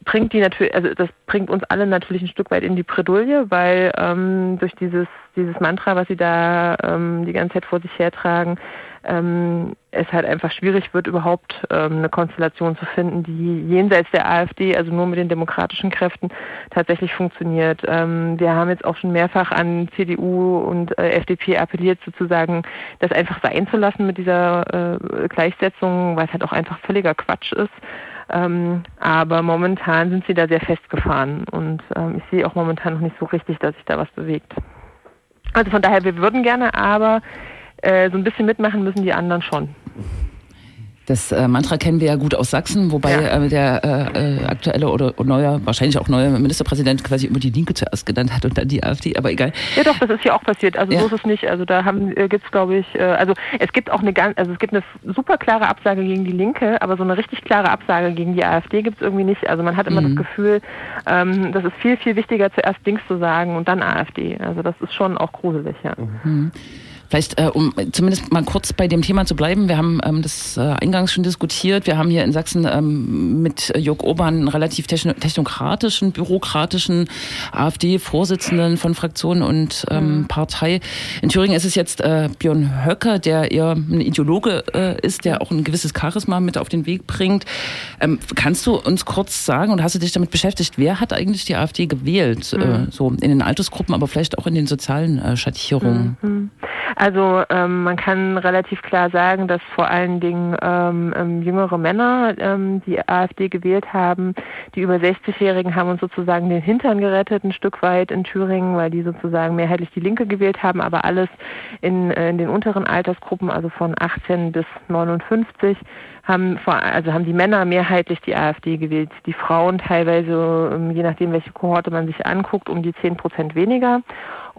bringt die natürlich, also das bringt uns alle natürlich ein Stück weit in die Bredouille, weil ähm, durch dieses dieses Mantra, was sie da ähm, die ganze Zeit vor sich hertragen, ähm, es halt einfach schwierig wird, überhaupt ähm, eine Konstellation zu finden, die jenseits der AfD, also nur mit den demokratischen Kräften, tatsächlich funktioniert. Ähm, wir haben jetzt auch schon mehrfach an CDU und äh, FDP appelliert, sozusagen das einfach sein zu lassen mit dieser äh, Gleichsetzung, weil es halt auch einfach völliger Quatsch ist. Ähm, aber momentan sind sie da sehr festgefahren und ähm, ich sehe auch momentan noch nicht so richtig, dass sich da was bewegt. Also von daher, wir würden gerne, aber äh, so ein bisschen mitmachen müssen die anderen schon. Das äh, Mantra kennen wir ja gut aus Sachsen, wobei ja. äh, der äh, äh aktuelle oder neue, wahrscheinlich auch neue Ministerpräsident quasi immer die Linke zuerst genannt hat und dann die AfD, aber egal. Ja doch, das ist hier auch passiert. Also ja. so ist es nicht. Also da haben äh, gibt's glaube ich, äh, also es gibt auch eine ganz, also es gibt eine super klare Absage gegen die Linke, aber so eine richtig klare Absage gegen die AfD gibt's irgendwie nicht. Also man hat immer mhm. das Gefühl, ähm, das ist viel, viel wichtiger, zuerst Dings zu sagen und dann AfD. Also das ist schon auch gruselig, ja. Mhm. Vielleicht, äh, um zumindest mal kurz bei dem Thema zu bleiben, wir haben ähm, das äh, eingangs schon diskutiert. Wir haben hier in Sachsen ähm, mit Jörg Obern einen relativ technokratischen, bürokratischen AfD-Vorsitzenden von Fraktion und ähm, mhm. Partei. In Thüringen ist es jetzt äh, Björn Höcker, der eher ein Ideologe äh, ist, der auch ein gewisses Charisma mit auf den Weg bringt. Ähm, kannst du uns kurz sagen, und hast du dich damit beschäftigt, wer hat eigentlich die AfD gewählt? Äh, mhm. so in den Altersgruppen, aber vielleicht auch in den sozialen äh, Schattierungen? Mhm. Also ähm, man kann relativ klar sagen, dass vor allen Dingen ähm, ähm jüngere Männer ähm, die AfD gewählt haben. Die über 60-Jährigen haben uns sozusagen den Hintern gerettet, ein Stück weit in Thüringen, weil die sozusagen mehrheitlich die Linke gewählt haben, aber alles in, äh, in den unteren Altersgruppen, also von 18 bis 59 haben vor, also haben die Männer mehrheitlich die AfD gewählt, die Frauen teilweise, ähm, je nachdem welche Kohorte man sich anguckt, um die 10 Prozent weniger.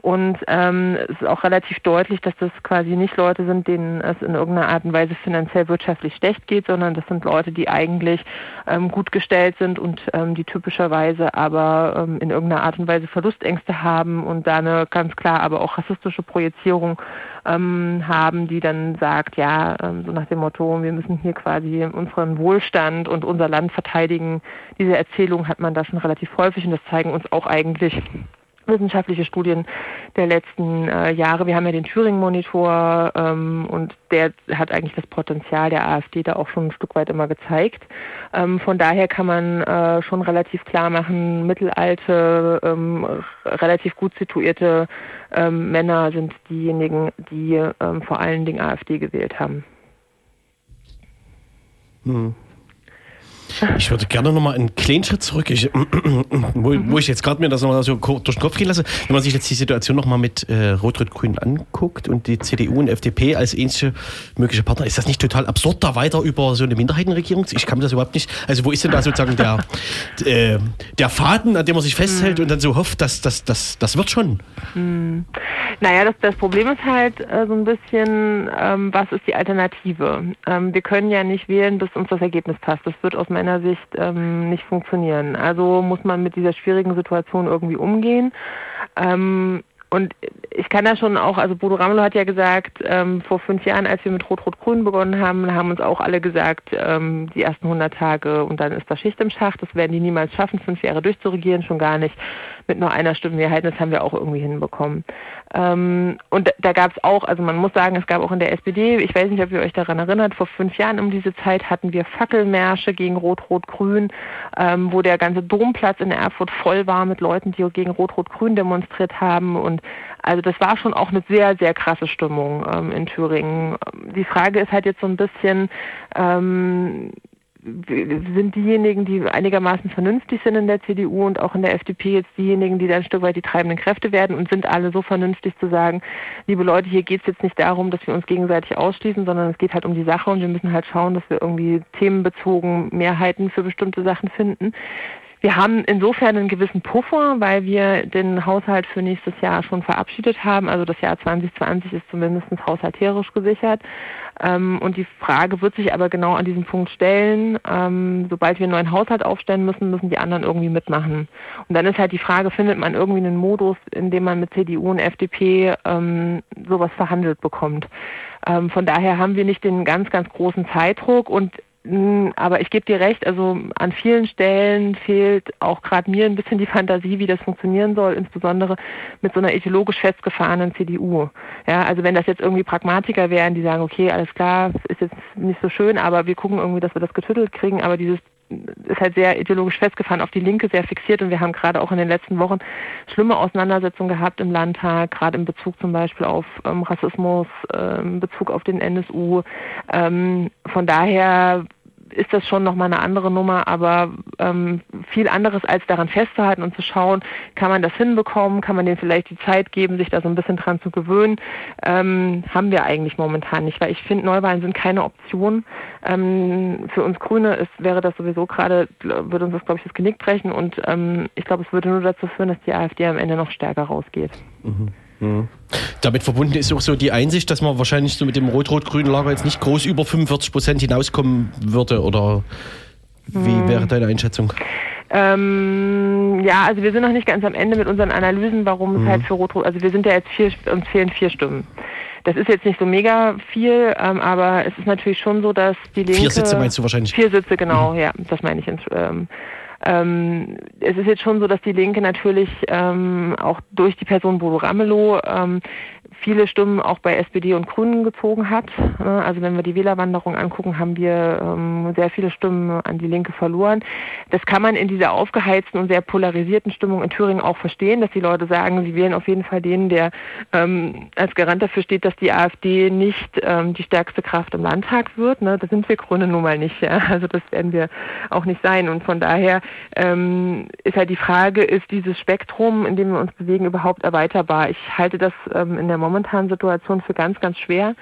Und ähm, es ist auch relativ deutlich, dass das quasi nicht Leute sind, denen es in irgendeiner Art und Weise finanziell wirtschaftlich schlecht geht, sondern das sind Leute, die eigentlich ähm, gut gestellt sind und ähm, die typischerweise aber ähm, in irgendeiner Art und Weise Verlustängste haben und da eine ganz klar aber auch rassistische Projizierung ähm, haben, die dann sagt, ja, ähm, so nach dem Motto, wir müssen hier quasi unseren Wohlstand und unser Land verteidigen. Diese Erzählung hat man da schon relativ häufig und das zeigen uns auch eigentlich wissenschaftliche Studien der letzten äh, Jahre. Wir haben ja den Thüringen-Monitor ähm, und der hat eigentlich das Potenzial der AfD da auch schon ein Stück weit immer gezeigt. Ähm, von daher kann man äh, schon relativ klar machen, mittelalte, ähm, relativ gut situierte ähm, Männer sind diejenigen, die ähm, vor allen Dingen AfD gewählt haben. Hm. Ich würde gerne noch mal einen kleinen Schritt zurück, ich, wo, wo, ich jetzt gerade mir das noch mal so durch den Kopf gehen lasse. Wenn man sich jetzt die Situation noch mal mit äh, Rot-Rot-Grün anguckt und die CDU und FDP als ähnliche mögliche Partner, ist das nicht total absurd, da weiter über so eine Minderheitenregierung? Ich kann mir das überhaupt nicht. Also wo ist denn da sozusagen der, äh, der Faden, an dem man sich festhält mhm. und dann so hofft, dass das, das, das wird schon? Mhm. Naja, das, das Problem ist halt äh, so ein bisschen, ähm, was ist die Alternative? Ähm, wir können ja nicht wählen, bis uns das Ergebnis passt. Das wird aus meiner Sicht ähm, nicht funktionieren. Also muss man mit dieser schwierigen Situation irgendwie umgehen. Ähm, und ich kann da schon auch, also Bodo Ramelow hat ja gesagt, ähm, vor fünf Jahren, als wir mit Rot-Rot-Grün begonnen haben, haben uns auch alle gesagt, ähm, die ersten 100 Tage und dann ist da Schicht im Schacht. Das werden die niemals schaffen, fünf Jahre durchzuregieren, schon gar nicht mit nur einer Stimmenmehrheit. Das haben wir auch irgendwie hinbekommen. Ähm, und da, da gab es auch, also man muss sagen, es gab auch in der SPD, ich weiß nicht, ob ihr euch daran erinnert, vor fünf Jahren um diese Zeit hatten wir Fackelmärsche gegen Rot-Rot-Grün, ähm, wo der ganze Domplatz in Erfurt voll war mit Leuten, die gegen Rot-Rot-Grün demonstriert haben. Und also das war schon auch eine sehr, sehr krasse Stimmung ähm, in Thüringen. Die Frage ist halt jetzt so ein bisschen, ähm, sind diejenigen, die einigermaßen vernünftig sind in der CDU und auch in der FDP jetzt diejenigen, die dann ein Stück weit die treibenden Kräfte werden und sind alle so vernünftig zu sagen, liebe Leute, hier geht es jetzt nicht darum, dass wir uns gegenseitig ausschließen, sondern es geht halt um die Sache und wir müssen halt schauen, dass wir irgendwie themenbezogen Mehrheiten für bestimmte Sachen finden. Wir haben insofern einen gewissen Puffer, weil wir den Haushalt für nächstes Jahr schon verabschiedet haben. Also das Jahr 2020 ist zumindest haushalterisch gesichert. Ähm, und die Frage wird sich aber genau an diesem Punkt stellen. Ähm, sobald wir einen neuen Haushalt aufstellen müssen, müssen die anderen irgendwie mitmachen. Und dann ist halt die Frage, findet man irgendwie einen Modus, in dem man mit CDU und FDP ähm, sowas verhandelt bekommt. Von daher haben wir nicht den ganz, ganz großen Zeitdruck und aber ich gebe dir recht, also an vielen Stellen fehlt auch gerade mir ein bisschen die Fantasie, wie das funktionieren soll, insbesondere mit so einer ideologisch festgefahrenen CDU. Ja, also wenn das jetzt irgendwie Pragmatiker wären, die sagen, okay, alles klar, ist jetzt nicht so schön, aber wir gucken irgendwie, dass wir das getüttelt kriegen, aber dieses ist halt sehr ideologisch festgefahren, auf die Linke sehr fixiert und wir haben gerade auch in den letzten Wochen schlimme Auseinandersetzungen gehabt im Landtag, gerade in Bezug zum Beispiel auf ähm, Rassismus, äh, in Bezug auf den NSU. Ähm, von daher ist das schon nochmal eine andere Nummer, aber ähm, viel anderes als daran festzuhalten und zu schauen, kann man das hinbekommen, kann man denen vielleicht die Zeit geben, sich da so ein bisschen dran zu gewöhnen, ähm, haben wir eigentlich momentan nicht, weil ich finde, Neuwahlen sind keine Option. Ähm, für uns Grüne ist, wäre das sowieso gerade, würde uns das, glaube ich, das Genick brechen und ähm, ich glaube, es würde nur dazu führen, dass die AfD am Ende noch stärker rausgeht. Mhm. Mhm. Damit verbunden ist auch so die Einsicht, dass man wahrscheinlich so mit dem rot-rot-grünen Lager jetzt nicht groß über 45 Prozent hinauskommen würde. Oder wie mhm. wäre deine Einschätzung? Ähm, ja, also wir sind noch nicht ganz am Ende mit unseren Analysen, warum mhm. es halt für Rot-Rot, also wir sind ja jetzt vier, uns fehlen vier Stimmen. Das ist jetzt nicht so mega viel, ähm, aber es ist natürlich schon so, dass die Linke... Vier Sitze meinst du wahrscheinlich? Vier Sitze, genau, mhm. ja, das meine ich. Ähm, ähm, es ist jetzt schon so, dass die Linke natürlich ähm, auch durch die Person Bodo Ramelow ähm, viele Stimmen auch bei SPD und Grünen gezogen hat. Also wenn wir die Wählerwanderung angucken, haben wir ähm, sehr viele Stimmen an die Linke verloren. Das kann man in dieser aufgeheizten und sehr polarisierten Stimmung in Thüringen auch verstehen, dass die Leute sagen, sie wählen auf jeden Fall den, der ähm, als Garant dafür steht, dass die AfD nicht ähm, die stärkste Kraft im Landtag wird. Ne? Das sind wir Grüne nun mal nicht. Also das werden wir auch nicht sein. Und von daher ist halt die Frage, ist dieses Spektrum, in dem wir uns bewegen, überhaupt erweiterbar? Ich halte das in der momentanen Situation für ganz, ganz schwer,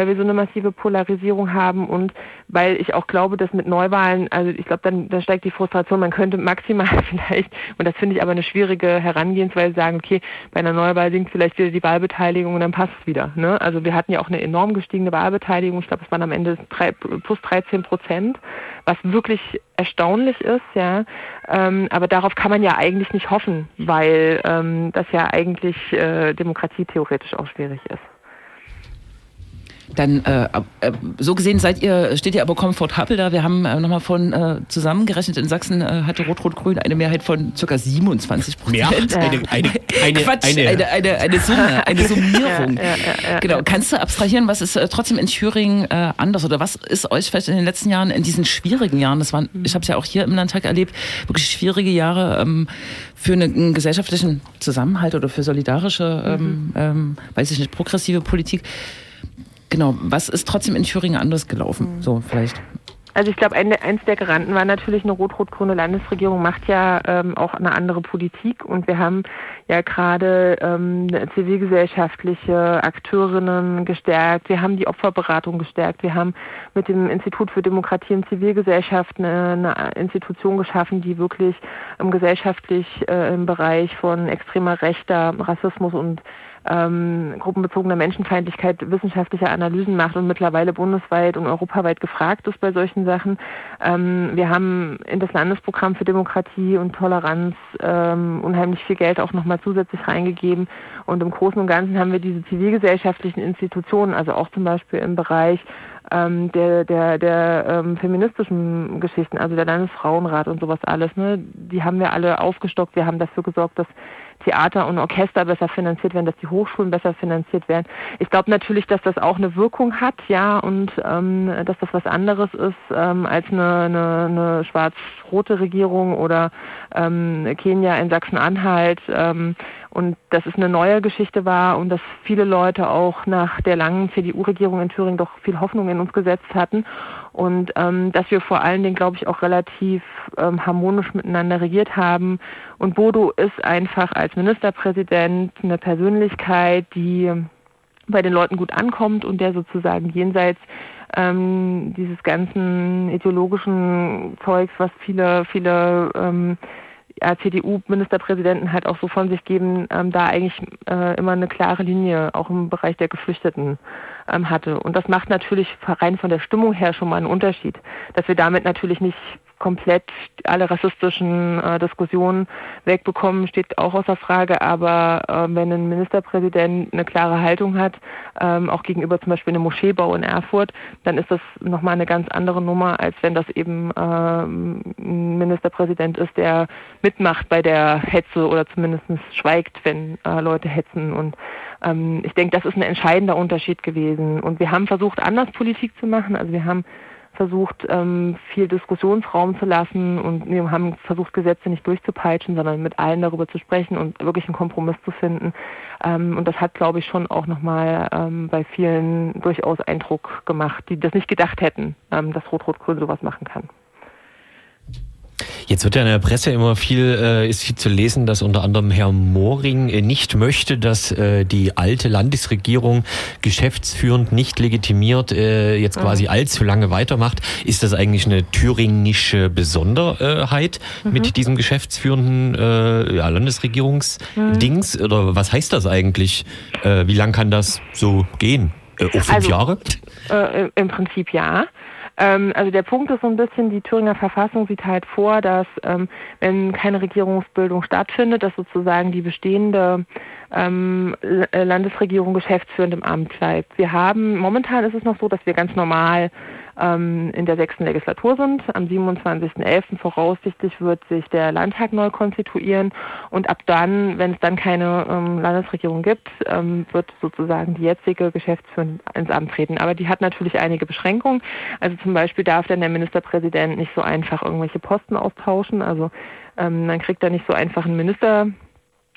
weil wir so eine massive Polarisierung haben und weil ich auch glaube, dass mit Neuwahlen, also ich glaube, dann, dann steigt die Frustration, man könnte maximal vielleicht, und das finde ich aber eine schwierige Herangehensweise, sagen, okay, bei einer Neuwahl sinkt vielleicht wieder die Wahlbeteiligung und dann passt es wieder. Ne? Also wir hatten ja auch eine enorm gestiegene Wahlbeteiligung, ich glaube, es waren am Ende drei, plus 13 Prozent, was wirklich erstaunlich ist, ja. Ähm, aber darauf kann man ja eigentlich nicht hoffen, weil ähm, das ja eigentlich äh, Demokratie theoretisch auch schwierig ist. Dann äh, äh, so gesehen seid ihr, steht ihr aber komfortabel da. Wir haben äh, nochmal von äh, zusammengerechnet, in Sachsen äh, hatte Rot-Rot-Grün eine Mehrheit von ca. 27 Prozent. Mehr? Eine, eine, eine, Quatsch, eine, eine, eine, eine Summe, eine Summierung. Ja, ja, ja, ja, genau. ja. Kannst du abstrahieren, was ist äh, trotzdem in Thüringen äh, anders oder was ist euch vielleicht in den letzten Jahren, in diesen schwierigen Jahren, das waren, ich habe es ja auch hier im Landtag erlebt, wirklich schwierige Jahre ähm, für eine, einen gesellschaftlichen Zusammenhalt oder für solidarische, ähm, ähm, weiß ich nicht, progressive Politik. Genau, was ist trotzdem in Thüringen anders gelaufen? So vielleicht. Also ich glaube, ein, eins der Garanten war natürlich eine rot-rot-grüne Landesregierung, macht ja ähm, auch eine andere Politik und wir haben ja gerade ähm, zivilgesellschaftliche Akteurinnen gestärkt, wir haben die Opferberatung gestärkt, wir haben mit dem Institut für Demokratie und Zivilgesellschaft eine, eine Institution geschaffen, die wirklich ähm, gesellschaftlich äh, im Bereich von extremer Rechter, Rassismus und ähm, gruppenbezogener Menschenfeindlichkeit wissenschaftliche Analysen macht und mittlerweile bundesweit und europaweit gefragt ist bei solchen Sachen. Ähm, wir haben in das Landesprogramm für Demokratie und Toleranz ähm, unheimlich viel Geld auch nochmal zusätzlich reingegeben. Und im Großen und Ganzen haben wir diese zivilgesellschaftlichen Institutionen, also auch zum Beispiel im Bereich ähm, der, der, der ähm, feministischen Geschichten, also der Landesfrauenrat und sowas alles, ne, die haben wir alle aufgestockt. Wir haben dafür gesorgt, dass Theater und Orchester besser finanziert werden, dass die Hochschulen besser finanziert werden. Ich glaube natürlich, dass das auch eine Wirkung hat, ja, und ähm, dass das was anderes ist ähm, als eine, eine, eine schwarz-rote Regierung oder ähm, Kenia in Sachsen-Anhalt. Ähm, und dass es eine neue Geschichte war und dass viele Leute auch nach der langen CDU-Regierung in Thüringen doch viel Hoffnung in uns gesetzt hatten und ähm, dass wir vor allen Dingen, glaube ich, auch relativ ähm, harmonisch miteinander regiert haben. Und Bodo ist einfach als Ministerpräsident eine Persönlichkeit, die bei den Leuten gut ankommt und der sozusagen jenseits ähm, dieses ganzen ideologischen Zeugs, was viele, viele ähm, ja, CDU-Ministerpräsidenten halt auch so von sich geben, ähm, da eigentlich äh, immer eine klare Linie auch im Bereich der Geflüchteten ähm, hatte. Und das macht natürlich rein von der Stimmung her schon mal einen Unterschied, dass wir damit natürlich nicht komplett alle rassistischen äh, Diskussionen wegbekommen, steht auch außer Frage. Aber äh, wenn ein Ministerpräsident eine klare Haltung hat, ähm, auch gegenüber zum Beispiel einem Moscheebau in Erfurt, dann ist das nochmal eine ganz andere Nummer, als wenn das eben ähm, ein Ministerpräsident ist, der mitmacht bei der Hetze oder zumindest schweigt, wenn äh, Leute hetzen. Und ähm, ich denke, das ist ein entscheidender Unterschied gewesen. Und wir haben versucht, anders Politik zu machen. Also wir haben versucht, ähm, viel Diskussionsraum zu lassen und wir haben versucht, Gesetze nicht durchzupeitschen, sondern mit allen darüber zu sprechen und wirklich einen Kompromiss zu finden. Ähm, und das hat, glaube ich, schon auch nochmal ähm, bei vielen durchaus Eindruck gemacht, die das nicht gedacht hätten, ähm, dass Rot-Rot-Grün sowas machen kann. Jetzt wird ja in der Presse immer viel, äh, ist viel zu lesen, dass unter anderem Herr Moring äh, nicht möchte, dass äh, die alte Landesregierung geschäftsführend nicht legitimiert äh, jetzt quasi allzu lange weitermacht. Ist das eigentlich eine thüringische Besonderheit Mhm. mit diesem geschäftsführenden äh, ja, Landesregierungsdings? Mhm. Oder was heißt das eigentlich? Äh, wie lang kann das so gehen? Äh, auch fünf Also- Jahre? Äh, Im Prinzip ja. Ähm, also der Punkt ist so ein bisschen, die Thüringer Verfassung sieht halt vor, dass ähm, wenn keine Regierungsbildung stattfindet, dass sozusagen die bestehende ähm, äh, Landesregierung geschäftsführend im Amt bleibt. Wir haben, momentan ist es noch so, dass wir ganz normal ähm, in der sechsten Legislatur sind. Am 27.11. voraussichtlich wird sich der Landtag neu konstituieren und ab dann, wenn es dann keine ähm, Landesregierung gibt, ähm, wird sozusagen die jetzige Geschäftsführung ins Amt treten. Aber die hat natürlich einige Beschränkungen. Also zum Beispiel darf dann der Ministerpräsident nicht so einfach irgendwelche Posten austauschen. Also ähm, man kriegt da nicht so einfach einen Minister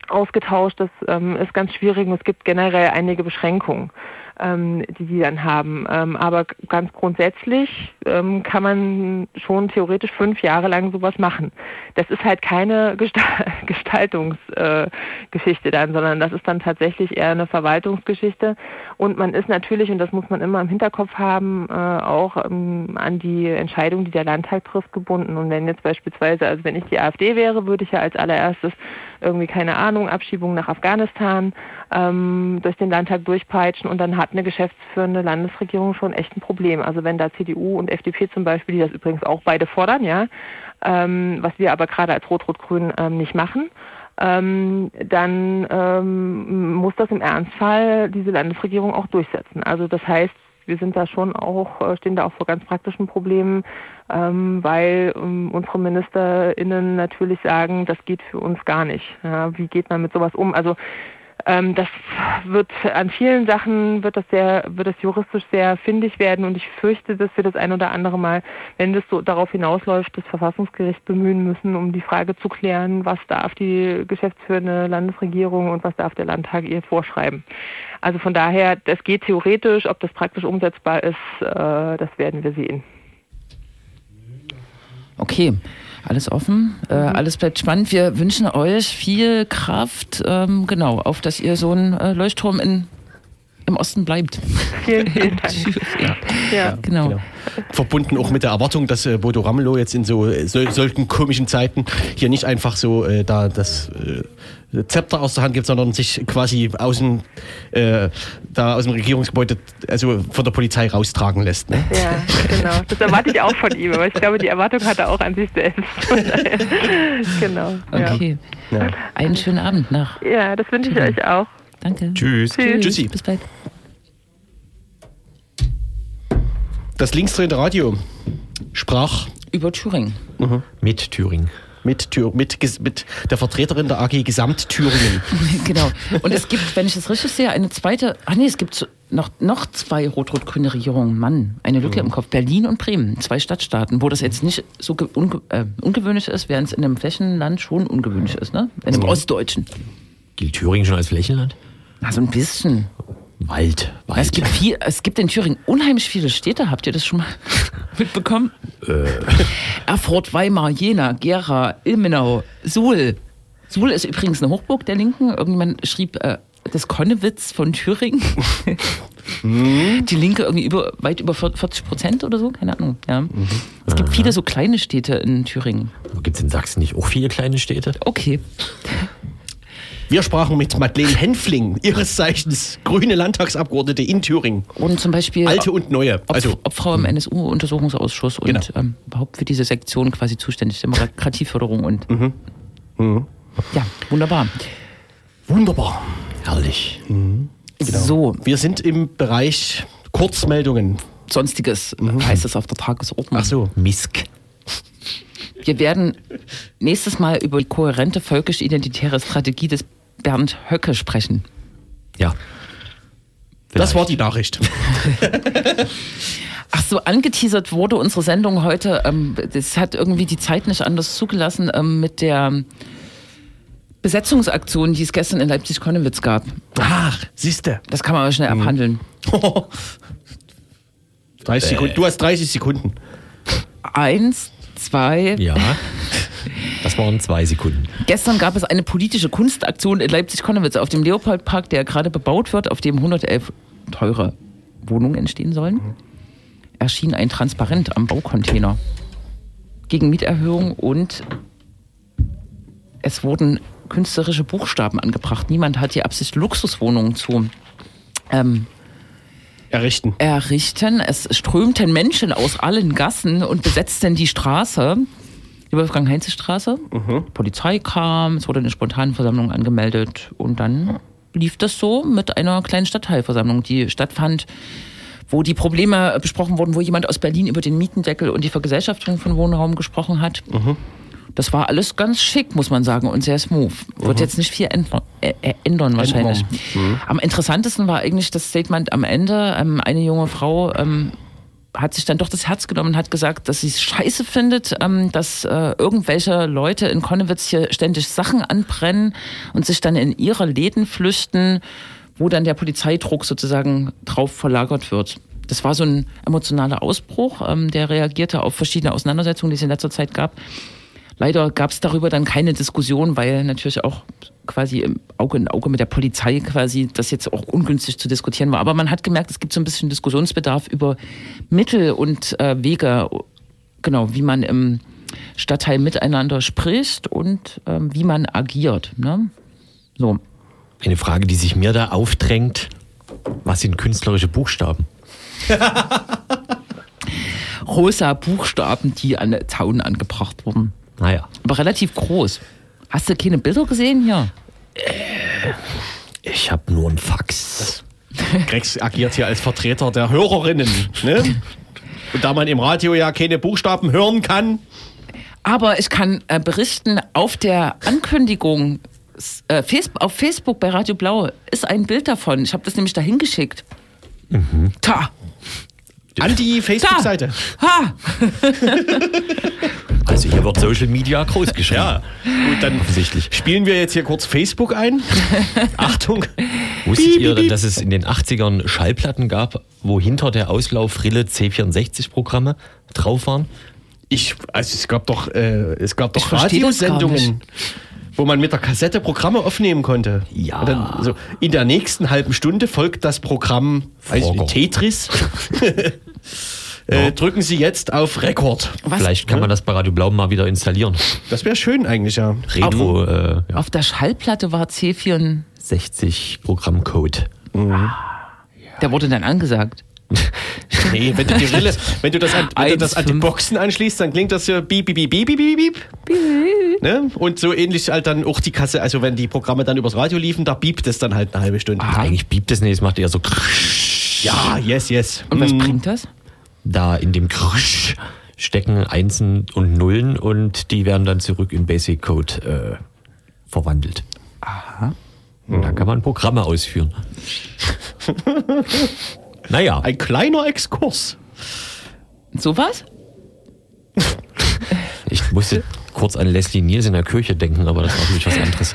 ausgetauscht. Das ähm, ist ganz schwierig und es gibt generell einige Beschränkungen. Ähm, die die dann haben. Ähm, aber ganz grundsätzlich ähm, kann man schon theoretisch fünf Jahre lang sowas machen. Das ist halt keine Gesta- Gestaltungsgeschichte äh, dann, sondern das ist dann tatsächlich eher eine Verwaltungsgeschichte. Und man ist natürlich, und das muss man immer im Hinterkopf haben, äh, auch ähm, an die Entscheidung, die der Landtag trifft, gebunden. Und wenn jetzt beispielsweise, also wenn ich die AfD wäre, würde ich ja als allererstes irgendwie, keine Ahnung, Abschiebung nach Afghanistan ähm, durch den Landtag durchpeitschen und dann hat eine geschäftsführende Landesregierung schon echt ein Problem. Also wenn da CDU und FDP zum Beispiel, die das übrigens auch beide fordern, ja, ähm, was wir aber gerade als Rot-Rot-Grün ähm, nicht machen, ähm, dann ähm, muss das im Ernstfall diese Landesregierung auch durchsetzen. Also das heißt, wir sind da schon auch, äh, stehen da auch vor ganz praktischen Problemen, ähm, weil ähm, unsere MinisterInnen natürlich sagen, das geht für uns gar nicht. Ja, wie geht man mit sowas um? Also ähm, das wird an vielen Sachen wird das sehr, wird das juristisch sehr findig werden und ich fürchte, dass wir das ein oder andere Mal, wenn das so darauf hinausläuft, das Verfassungsgericht bemühen müssen, um die Frage zu klären, was darf die geschäftsführende Landesregierung und was darf der Landtag ihr vorschreiben. Also von daher, das geht theoretisch, ob das praktisch umsetzbar ist, äh, das werden wir sehen. Okay, alles offen, äh, alles bleibt spannend. Wir wünschen euch viel Kraft, ähm, genau, auf dass ihr so ein äh, Leuchtturm in, im Osten bleibt. Vielen, vielen Dank. ja. Ja. Genau. Verbunden auch mit der Erwartung, dass äh, Bodo Ramelow jetzt in so, äh, sol solchen komischen Zeiten hier nicht einfach so äh, da das äh, Zepter aus der Hand gibt, sondern sich quasi aus dem, äh, da aus dem Regierungsgebäude, also von der Polizei raustragen lässt. Ne? Ja, genau. Das erwarte ich auch von ihm, aber ich glaube, die Erwartung hat er auch an sich selbst. Genau. Okay. Ja. Einen schönen Abend nach. Ja. ja, das wünsche ich euch auch. Danke. Tschüss. Tschüss. Tschüssi. Bis bald. Das linksdrehende Radio sprach Über Thüringen. Mit Thüringen. mit, Thür mit, mit der Vertreterin der AG Gesamtthüringen. genau. Und es gibt, wenn ich das richtig sehe, eine zweite, ach nee, es gibt noch, noch zwei rot-rot-grüne Regierungen. Mann, eine Lücke im Kopf. Berlin und Bremen, zwei Stadtstaaten, wo das jetzt nicht so ge unge äh, ungewöhnlich ist, während es in einem Flächenland schon ungewöhnlich ist, ne? In einem Ostdeutschen. Gilt Thüringen schon als Flächenland? Na, so ein bisschen. Wald. Wald. Es gibt, viel, es gibt in Thüringen unheimlich viele Städte. Habt ihr das schon mal mitbekommen? Erfurt, Weimar, Jena, Gera, Ilmenau, Suhl. Suhl ist übrigens eine Hochburg der Linken. Irgendjemand schrieb äh, das Konnewitz von Thüringen. Die Linke irgendwie über, weit über 40 Prozent oder so, keine Ahnung. Ja. Es gibt viele so kleine Städte in Thüringen. Gibt es in Sachsen nicht auch viele kleine Städte? Okay. Wir sprachen mit Madeleine Henfling, ihres Zeichens grüne Landtagsabgeordnete in Thüringen. Und zum Beispiel Alte und neue. Ob, Also, Obfrau im NSU-Untersuchungsausschuss und Genau. ähm, überhaupt für diese Sektion quasi zuständig, Demokratieförderung und Mhm. ja, wunderbar. wunderbar. Herrlich. So, Wir sind im Bereich Kurzmeldungen. sonstiges heißt es auf der Tagesordnung. Ach so. Misk. Wir werden nächstes Mal über die kohärente völkisch-identitäre Strategie des Bernd Höcke sprechen. Ja. Das war die Nachricht. Ach so, angeteasert wurde unsere Sendung heute, ähm, das hat irgendwie die Zeit nicht anders zugelassen, ähm, mit der Besetzungsaktion, die es gestern in Leipzig-Konnewitz gab. Ach, siehste. Das kann man aber schnell abhandeln. 30 Sekunden. Du hast 30 Sekunden. Eins, zwei. Ja. Das waren zwei Sekunden. Gestern gab es eine politische Kunstaktion in Leipzig-Konnewitz auf dem Leopoldpark, der gerade bebaut wird, auf dem 111 teure Wohnungen entstehen sollen. Erschien ein Transparent am Baucontainer gegen Mieterhöhung und es wurden künstlerische Buchstaben angebracht. Niemand hat die Absicht, Luxuswohnungen zu ähm, Errichten. errichten. Es strömten Menschen aus allen Gassen und besetzten die Straße, die Wolfgang-Heinze-Straße. Polizei kam, es wurde eine Spontanversammlung angemeldet und dann lief das so mit einer kleinen Stadtteilversammlung, die stattfand, wo die Probleme besprochen wurden, wo jemand aus Berlin über den Mietendeckel und die Vergesellschaftung von Wohnraum gesprochen hat. Das war alles ganz schick, muss man sagen, und sehr smooth. Wird jetzt nicht viel ändern, äh, äh, ändern wahrscheinlich. Am interessantesten war eigentlich das Statement am Ende. Ähm, eine junge Frau ähm, hat sich dann doch das Herz genommen und hat gesagt, dass sie es scheiße findet, ähm, dass äh, irgendwelche Leute in Konnewitz hier ständig Sachen anbrennen und sich dann in ihre Läden flüchten, wo dann der Polizeidruck sozusagen drauf verlagert wird. Das war so ein emotionaler Ausbruch, ähm, der reagierte auf verschiedene Auseinandersetzungen, die es in letzter Zeit gab. Leider gab es darüber dann keine Diskussion, weil natürlich auch quasi im Auge in Auge mit der Polizei quasi das jetzt auch ungünstig zu diskutieren war. Aber man hat gemerkt, es gibt so ein bisschen Diskussionsbedarf über Mittel und äh, Wege, genau, wie man im Stadtteil miteinander spricht und ähm, wie man agiert. Ne? So. Eine Frage, die sich mir da aufdrängt, was sind künstlerische Buchstaben? Rosa Buchstaben, die an den Zaun angebracht wurden. Naja. Aber relativ groß. Hast du keine Bilder gesehen hier? Ich habe nur einen Fax. Grex agiert hier als Vertreter der Hörerinnen. Ne? Und da man im Radio ja keine Buchstaben hören kann. Aber ich kann äh, berichten, auf der Ankündigung äh, Facebook, auf Facebook bei Radio Blau ist ein Bild davon. Ich habe das nämlich dahin geschickt. Mhm. Ta! An die Facebook-Seite. Ha! Also hier wird Social Media groß geschrieben. Ja. Gut, dann Offensichtlich. spielen wir jetzt hier kurz Facebook ein. Achtung. Wusstet ihr, piep. dass es in den 80ern Schallplatten gab, wo hinter der Auslauffrille C64-Programme drauf waren? Ich, also es gab doch, äh, es gab doch Radiosendungen, wo man mit der Kassette Programme aufnehmen konnte. Ja. Und dann, so, in der nächsten halben Stunde folgt das Programm nicht, Tetris. äh, drücken Sie jetzt auf Rekord. Was? Vielleicht kann man das bei Radio Blau mal wieder installieren. Das wäre schön eigentlich, ja. Retro äh, ja, Auf der Schallplatte war C4, 60 Programmcode. der wurde dann angesagt. Nee, wenn du die Rille, wenn du das an, wenn du das an die 1,5. Boxen anschließt, dann klingt das ja beep, beep, beep, beep, beep, beep, beep. Ne? Und so ähnlich halt dann auch die Kasse, also wenn die Programme dann übers Radio liefen, da biebt es dann halt eine halbe Stunde. Eigentlich biebt es nicht, es macht eher so Ja, yes, yes. Und was Mm. bringt das? da in dem Krsch stecken Einsen und Nullen und die werden dann zurück in Basic Code äh, verwandelt. Aha. Und da kann man Programme ausführen. naja, Ein kleiner Exkurs. Sowas? ich musste kurz an Leslie Niels in der Kirche denken, aber das war natürlich was anderes.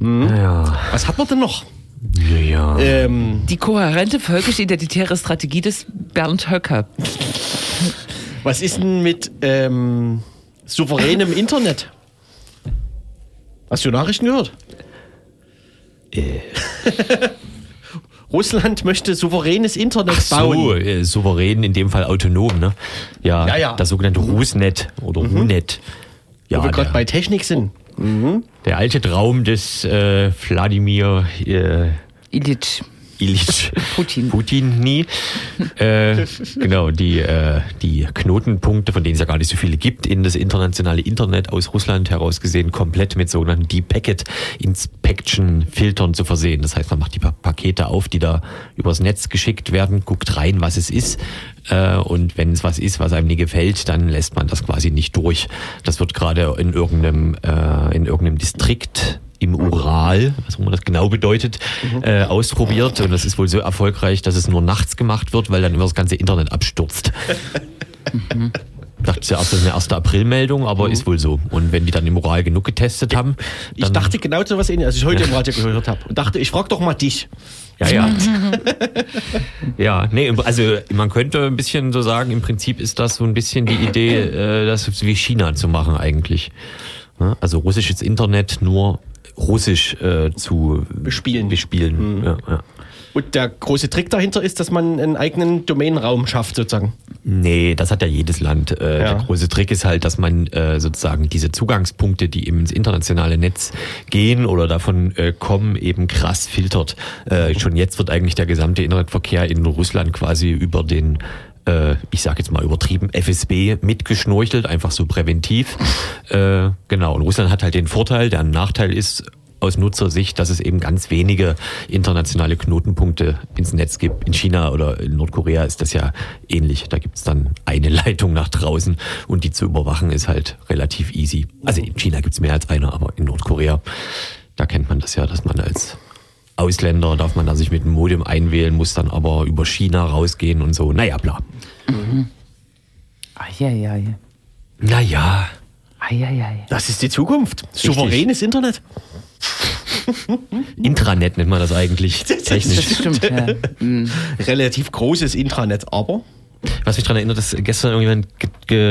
Ja, Was hat man denn noch? ja, ja. Ähm, Die kohärente völkisch-identitäre Strategie des Bernd Höcker. was ist denn mit ähm, souveränem Internet? Hast du Nachrichten gehört? Äh. Russland möchte souveränes Internet Ach bauen. so, äh, souverän, in dem Fall autonom, ne? Ja, Ja, ja. das sogenannte Rusnet oder Runet. Ja, Wo wir gerade der, bei Technik sind. der alte Traum des äh, Wladimir äh, Illich. Ilyich Putin. Putin nie. äh, genau, die, äh, die Knotenpunkte, von denen es ja gar nicht so viele gibt, in das internationale Internet aus Russland heraus gesehen, komplett mit sogenannten Deep Packet Inspection Filtern zu versehen. Das heißt, man macht die Pa- Pakete auf, die da übers Netz geschickt werden, guckt rein, was es ist. Äh, und wenn es was ist, was einem nie gefällt, dann lässt man das quasi nicht durch. Das wird gerade in irgendeinem, äh, in irgendeinem Distrikt im Ural, was auch immer das genau bedeutet, äh, ausprobiert. Und das ist wohl so erfolgreich, dass es nur nachts gemacht wird, weil dann immer das ganze Internet abstürzt. Ich dachte zuerst, das ist eine 1. April-Meldung, aber ist wohl so. Und wenn die dann im Ural genug getestet haben, Ich dachte genau so was ähnliches, als ich heute im Radio gehört habe. Und dachte, ich frage doch mal dich. Ja, ja. ja, nee, also man könnte ein bisschen so sagen, im Prinzip ist das so ein bisschen die Idee, äh, das wie China zu machen eigentlich. Also russisches Internet nur russisch äh, zu Bespielen. bespielen. Ja, ja. Und der große Trick dahinter ist, dass man einen eigenen Domainraum schafft, sozusagen. Nee, das hat ja jedes Land. Äh, Ja. Der große Trick ist halt, dass man äh, sozusagen diese Zugangspunkte, die eben ins internationale Netz gehen oder davon äh, kommen, eben krass filtert. Äh, schon jetzt wird eigentlich der gesamte Internetverkehr in Russland quasi über den äh, ich sage jetzt mal übertrieben, FSB mitgeschnorchelt, einfach so präventiv. Äh, genau, und Russland hat halt den Vorteil, der Nachteil ist, aus Nutzersicht, dass es eben ganz wenige internationale Knotenpunkte ins Netz gibt. In China oder in Nordkorea ist das ja ähnlich. Da gibt es dann eine Leitung nach draußen und die zu überwachen ist halt relativ easy. Also in China gibt es mehr als eine, aber in Nordkorea, da kennt man das ja, dass man als Ausländer darf man da sich mit dem Modem einwählen, muss dann aber über China rausgehen und so. Naja, bla. Eieiei. Naja. Eieiei. Das ist die Zukunft. Souveränes Internet. Intranet nennt man das eigentlich technisch. Das stimmt, ja. Mhm. Relativ großes Intranet, aber Was mich daran erinnert, dass gestern irgendjemand ge-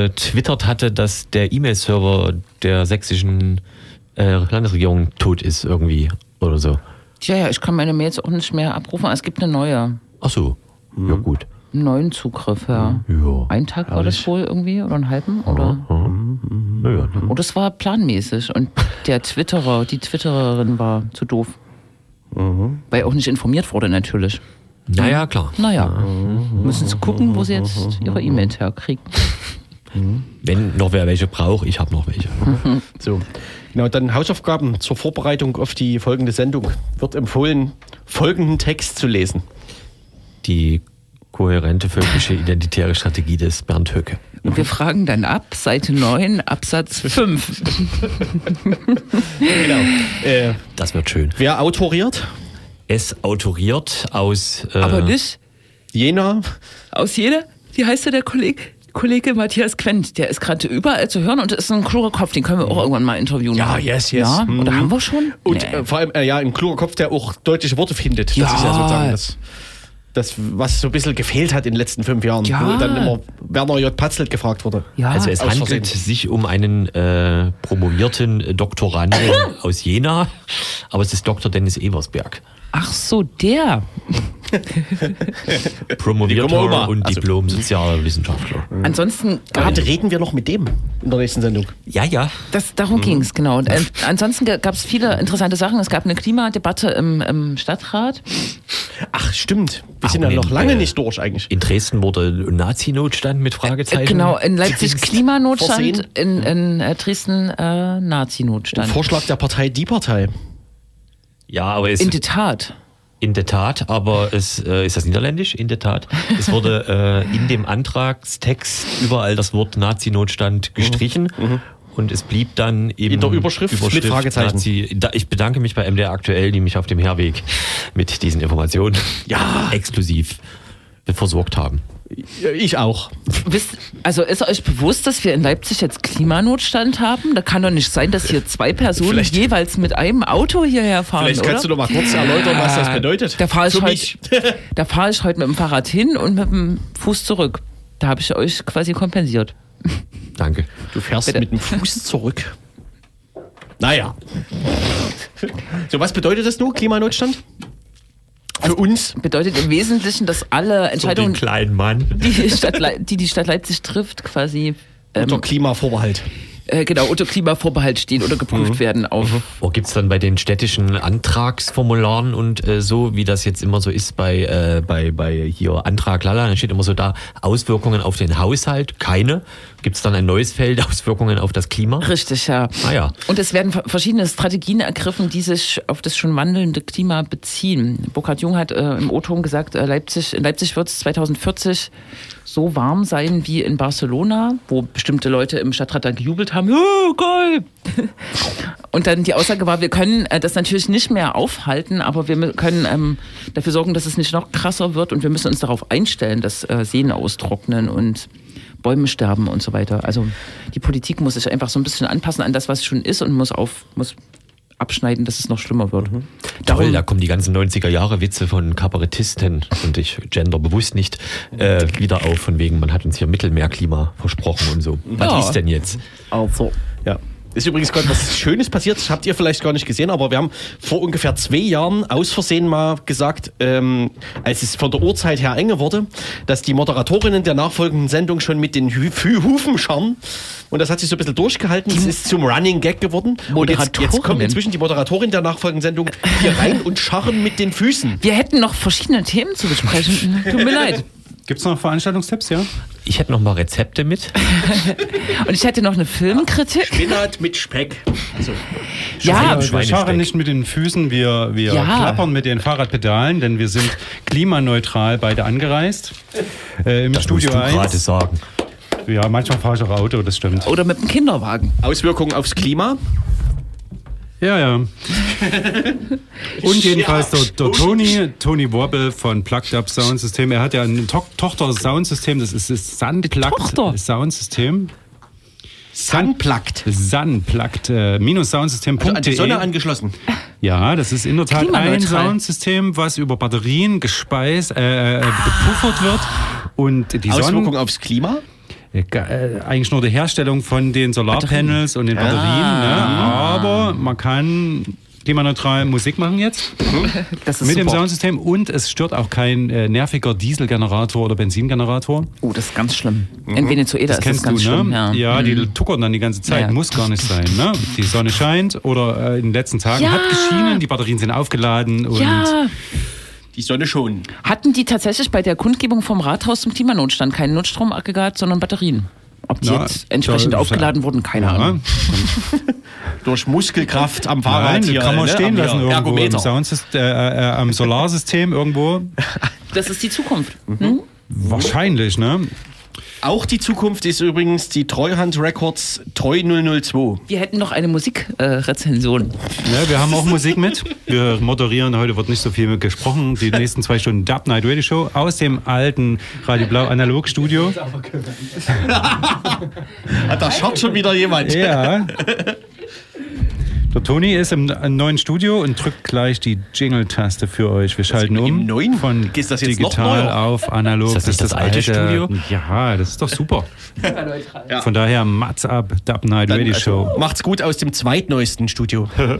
getwittert hatte, dass der E-Mail-Server der sächsischen äh, Landesregierung tot ist irgendwie oder so. Tja, ja, ich kann meine Mails auch nicht mehr abrufen. Es gibt eine neue. Ach so, ja gut. Einen neuen Zugriff, ja. Ja. Ein Tag war das wohl irgendwie oder einen halben? Oder? Naja, dann- Und es war planmäßig. Und der Twitterer, die Twittererin war zu doof. Weil auch nicht informiert wurde, natürlich. naja, klar. Naja, müssen sie gucken, wo sie jetzt ihre E-Mails herkriegen. Wenn noch wer welche braucht, ich habe noch welche. so. Genau, dann Hausaufgaben zur Vorbereitung auf die folgende Sendung. Wird empfohlen, folgenden Text zu lesen. Die kohärente völkische identitäre Strategie des Bernd Höcke. Und wir fragen dann ab, Seite 9, Absatz 5. Genau. Äh, Das wird schön. wer autoriert? Es autoriert aus. Äh, Aber nicht Jena. aus jeder, wie heißt der, der Kollege? Kollege Matthias Quent, der ist gerade überall zu hören und ist ein kluger Kopf, den können wir auch irgendwann mal interviewen. Ja, yes, yes. Ja, Mhm. oder haben wir schon? Und Nee. äh, vor allem, äh, ja, ein kluger Kopf, der auch deutliche Worte findet. Das Ja. ist ja sozusagen das, das, was so ein bisschen gefehlt hat in den letzten fünf Jahren. Ja. Wo dann immer Werner J. Patzelt gefragt wurde. ja, Also es handelt Versehen. sich um einen äh, promovierten Doktoranden aus Jena, aber es ist Dr. Dennis Eversberg. ach so, der. Promovierter und Also- Diplom-Sozialwissenschaftler. Ansonsten Heute reden wir noch mit dem in der nächsten Sendung. Ja, ja. Das, darum ging's genau. Und, äh, ansonsten gab es viele interessante Sachen. Es gab eine Klimadebatte im, im Stadtrat. Ach, stimmt. Wir Ach, sind ja noch lange äh, nicht durch eigentlich. In Dresden wurde Nazi-Notstand mit Fragezeichen. Äh, genau, in Leipzig. Klimanotstand, in, in äh, Dresden äh, Nazi-Notstand. Vorschlag der Partei Die Partei. Ja, aber es In der Tat. In der Tat, aber es äh, ist das niederländisch? In der Tat. Es wurde äh, in dem Antragstext überall das Wort Nazi-Notstand gestrichen. Und es blieb dann eben In der Überschrift mit Fragezeichen. Nazi. Da, ich bedanke mich bei MDR aktuell, die mich auf dem Herweg mit diesen Informationen Ja. exklusiv versorgt haben. Ich auch. Wisst, also ist euch bewusst, dass wir in Leipzig jetzt Klimanotstand haben? Da kann doch nicht sein, dass hier zwei Personen Vielleicht- jeweils mit einem Auto hierher fahren, Vielleicht oder? kannst du noch mal kurz erläutern, was das bedeutet. Da fahre ich, heute- da fahr ich heute mit dem Fahrrad hin und mit dem Fuß zurück. Da habe ich euch quasi kompensiert. Danke. Du fährst Bitte. mit dem Fuß zurück. Naja. So, was bedeutet das nun, Klimanotstand? Für uns? Bedeutet im Wesentlichen, dass alle So den Entscheidungen, kleinen Mann. die die Stadt, die, die Stadt Leipzig trifft, quasi Unter ähm, Klimavorbehalt. Äh, genau unter Klimavorbehalt stehen oder geprüft werden auf. Wo gibt es dann bei den städtischen Antragsformularen und äh, so, wie das jetzt immer so ist bei, äh, bei, bei hier Antrag Lala, dann steht immer so da Auswirkungen auf den Haushalt, keine. Gibt es dann ein neues Feld, Auswirkungen auf das Klima? Richtig, ja. Ah ja. Und es werden verschiedene Strategien ergriffen, die sich auf das schon wandelnde Klima beziehen. Burkhard Jung hat äh, im O-Ton gesagt, äh, Leipzig, in Leipzig wird es 2040 so warm sein wie in Barcelona, wo bestimmte Leute im Stadtrat dann gejubelt haben, ja, geil. Und dann die Aussage war, wir können äh, das natürlich nicht mehr aufhalten, aber wir können ähm, dafür sorgen, dass es nicht noch krasser wird und wir müssen uns darauf einstellen, dass äh, Seen austrocknen und Bäume sterben und so weiter. Also die Politik muss sich einfach so ein bisschen anpassen an das, was schon ist und muss auf muss abschneiden, dass es noch schlimmer wird. Toll, da kommen die ganzen 90er Jahre Witze von Kabarettisten und ich gender bewusst nicht äh, wieder auf, von wegen, man hat uns hier Mittelmeerklima versprochen und so. Was Ja. ist denn jetzt? Also, Ja. Ist übrigens gerade was Schönes passiert, das habt ihr vielleicht gar nicht gesehen, aber wir haben vor ungefähr zwei Jahren aus Versehen mal gesagt, ähm, als es von der Uhrzeit her enge wurde, dass die Moderatorinnen der nachfolgenden Sendung schon mit den Hü Hü Hufen scharren. Und das hat sich so ein bisschen durchgehalten. Es ist zum Running Gag geworden. Und jetzt, jetzt kommen inzwischen die Moderatorin der nachfolgenden Sendung hier rein und scharren mit den Füßen. wir hätten noch verschiedene Themen zu besprechen. Tut mir leid. Gibt es noch Veranstaltungstipps, ja? Ich hätte noch mal Rezepte mit. Und ich hätte noch eine Filmkritik. Spinat mit Speck. So. Ja, wir scharren nicht mit den Füßen, wir, wir Ja. klappern mit den Fahrradpedalen, denn wir sind klimaneutral beide angereist. Äh, Im Das Studio musst du gerade 1. sagen. Ja, manchmal fahre ich auch Auto, das stimmt. oder mit dem Kinderwagen. Auswirkungen aufs Klima. Ja, ja. Und jedenfalls der, der Tony, Tony Wobble von Plugged Up Sound System. Er hat ja ein to Tochter Soundsystem, das ist das Sunplugged? Soundsystem. Sunplugged. Sunplugged äh, minus Also an die soundsystem.de. Sonne angeschlossen. Ja, das ist in der Tat ein. Soundsystem, was über Batterien gespeist, äh, äh, gepuffert wird. Und die Auswirkung Sonnen, aufs Klima? Äh, äh, eigentlich nur die Herstellung von den Solarpanels und den Batterien. Ne? Aber man kann klimaneutral Musik machen jetzt Das mit dem super. Soundsystem und es stört auch kein äh, nerviger Dieselgenerator oder Benzingenerator. Oh, das ist ganz schlimm. In Venezuela Das ist das kennst ganz du, schlimm. ne? Ja, die Mhm. tuckern dann die ganze Zeit. Ja. Muss gar nicht sein, ne? Die Sonne scheint oder äh, in den letzten Tagen Ja. hat geschienen, die Batterien sind aufgeladen und ja. Die Sonne schon. Hatten die tatsächlich bei der Kundgebung vom Rathaus zum Klimanotstand kein Notstromaggregat, sondern Batterien? Ob die Na, jetzt entsprechend da- aufgeladen wurden, keine Ja. Ahnung. Durch Muskelkraft am Fahrrad. Nein, hier, kann man ne, stehen am lassen hier irgendwo im, Ergometer. Soundsystem, äh, äh, am Solarsystem irgendwo. Das ist die Zukunft. Hm? Wahrscheinlich, ne? Auch die Zukunft ist übrigens die Treuhand Records Treu 002. Wir hätten noch eine Musikrezension. Ja, wir haben auch Musik mit. Wir moderieren, heute wird nicht so viel gesprochen. Die nächsten zwei Stunden Dub Night Radio Show aus dem alten Radio Blau Analog Studio. Hat da schaut schon wieder jemand. Ja. Der Toni ist im im neuen Studio und drückt gleich die Jingle-Taste für euch. Wir schalten um im neuen? von das digital auf analog. Ist das nicht das alte Studio? Ja, das ist doch super. Von daher Mats ab Dub Night Radio Show. Macht's gut aus dem zweitneuesten Studio.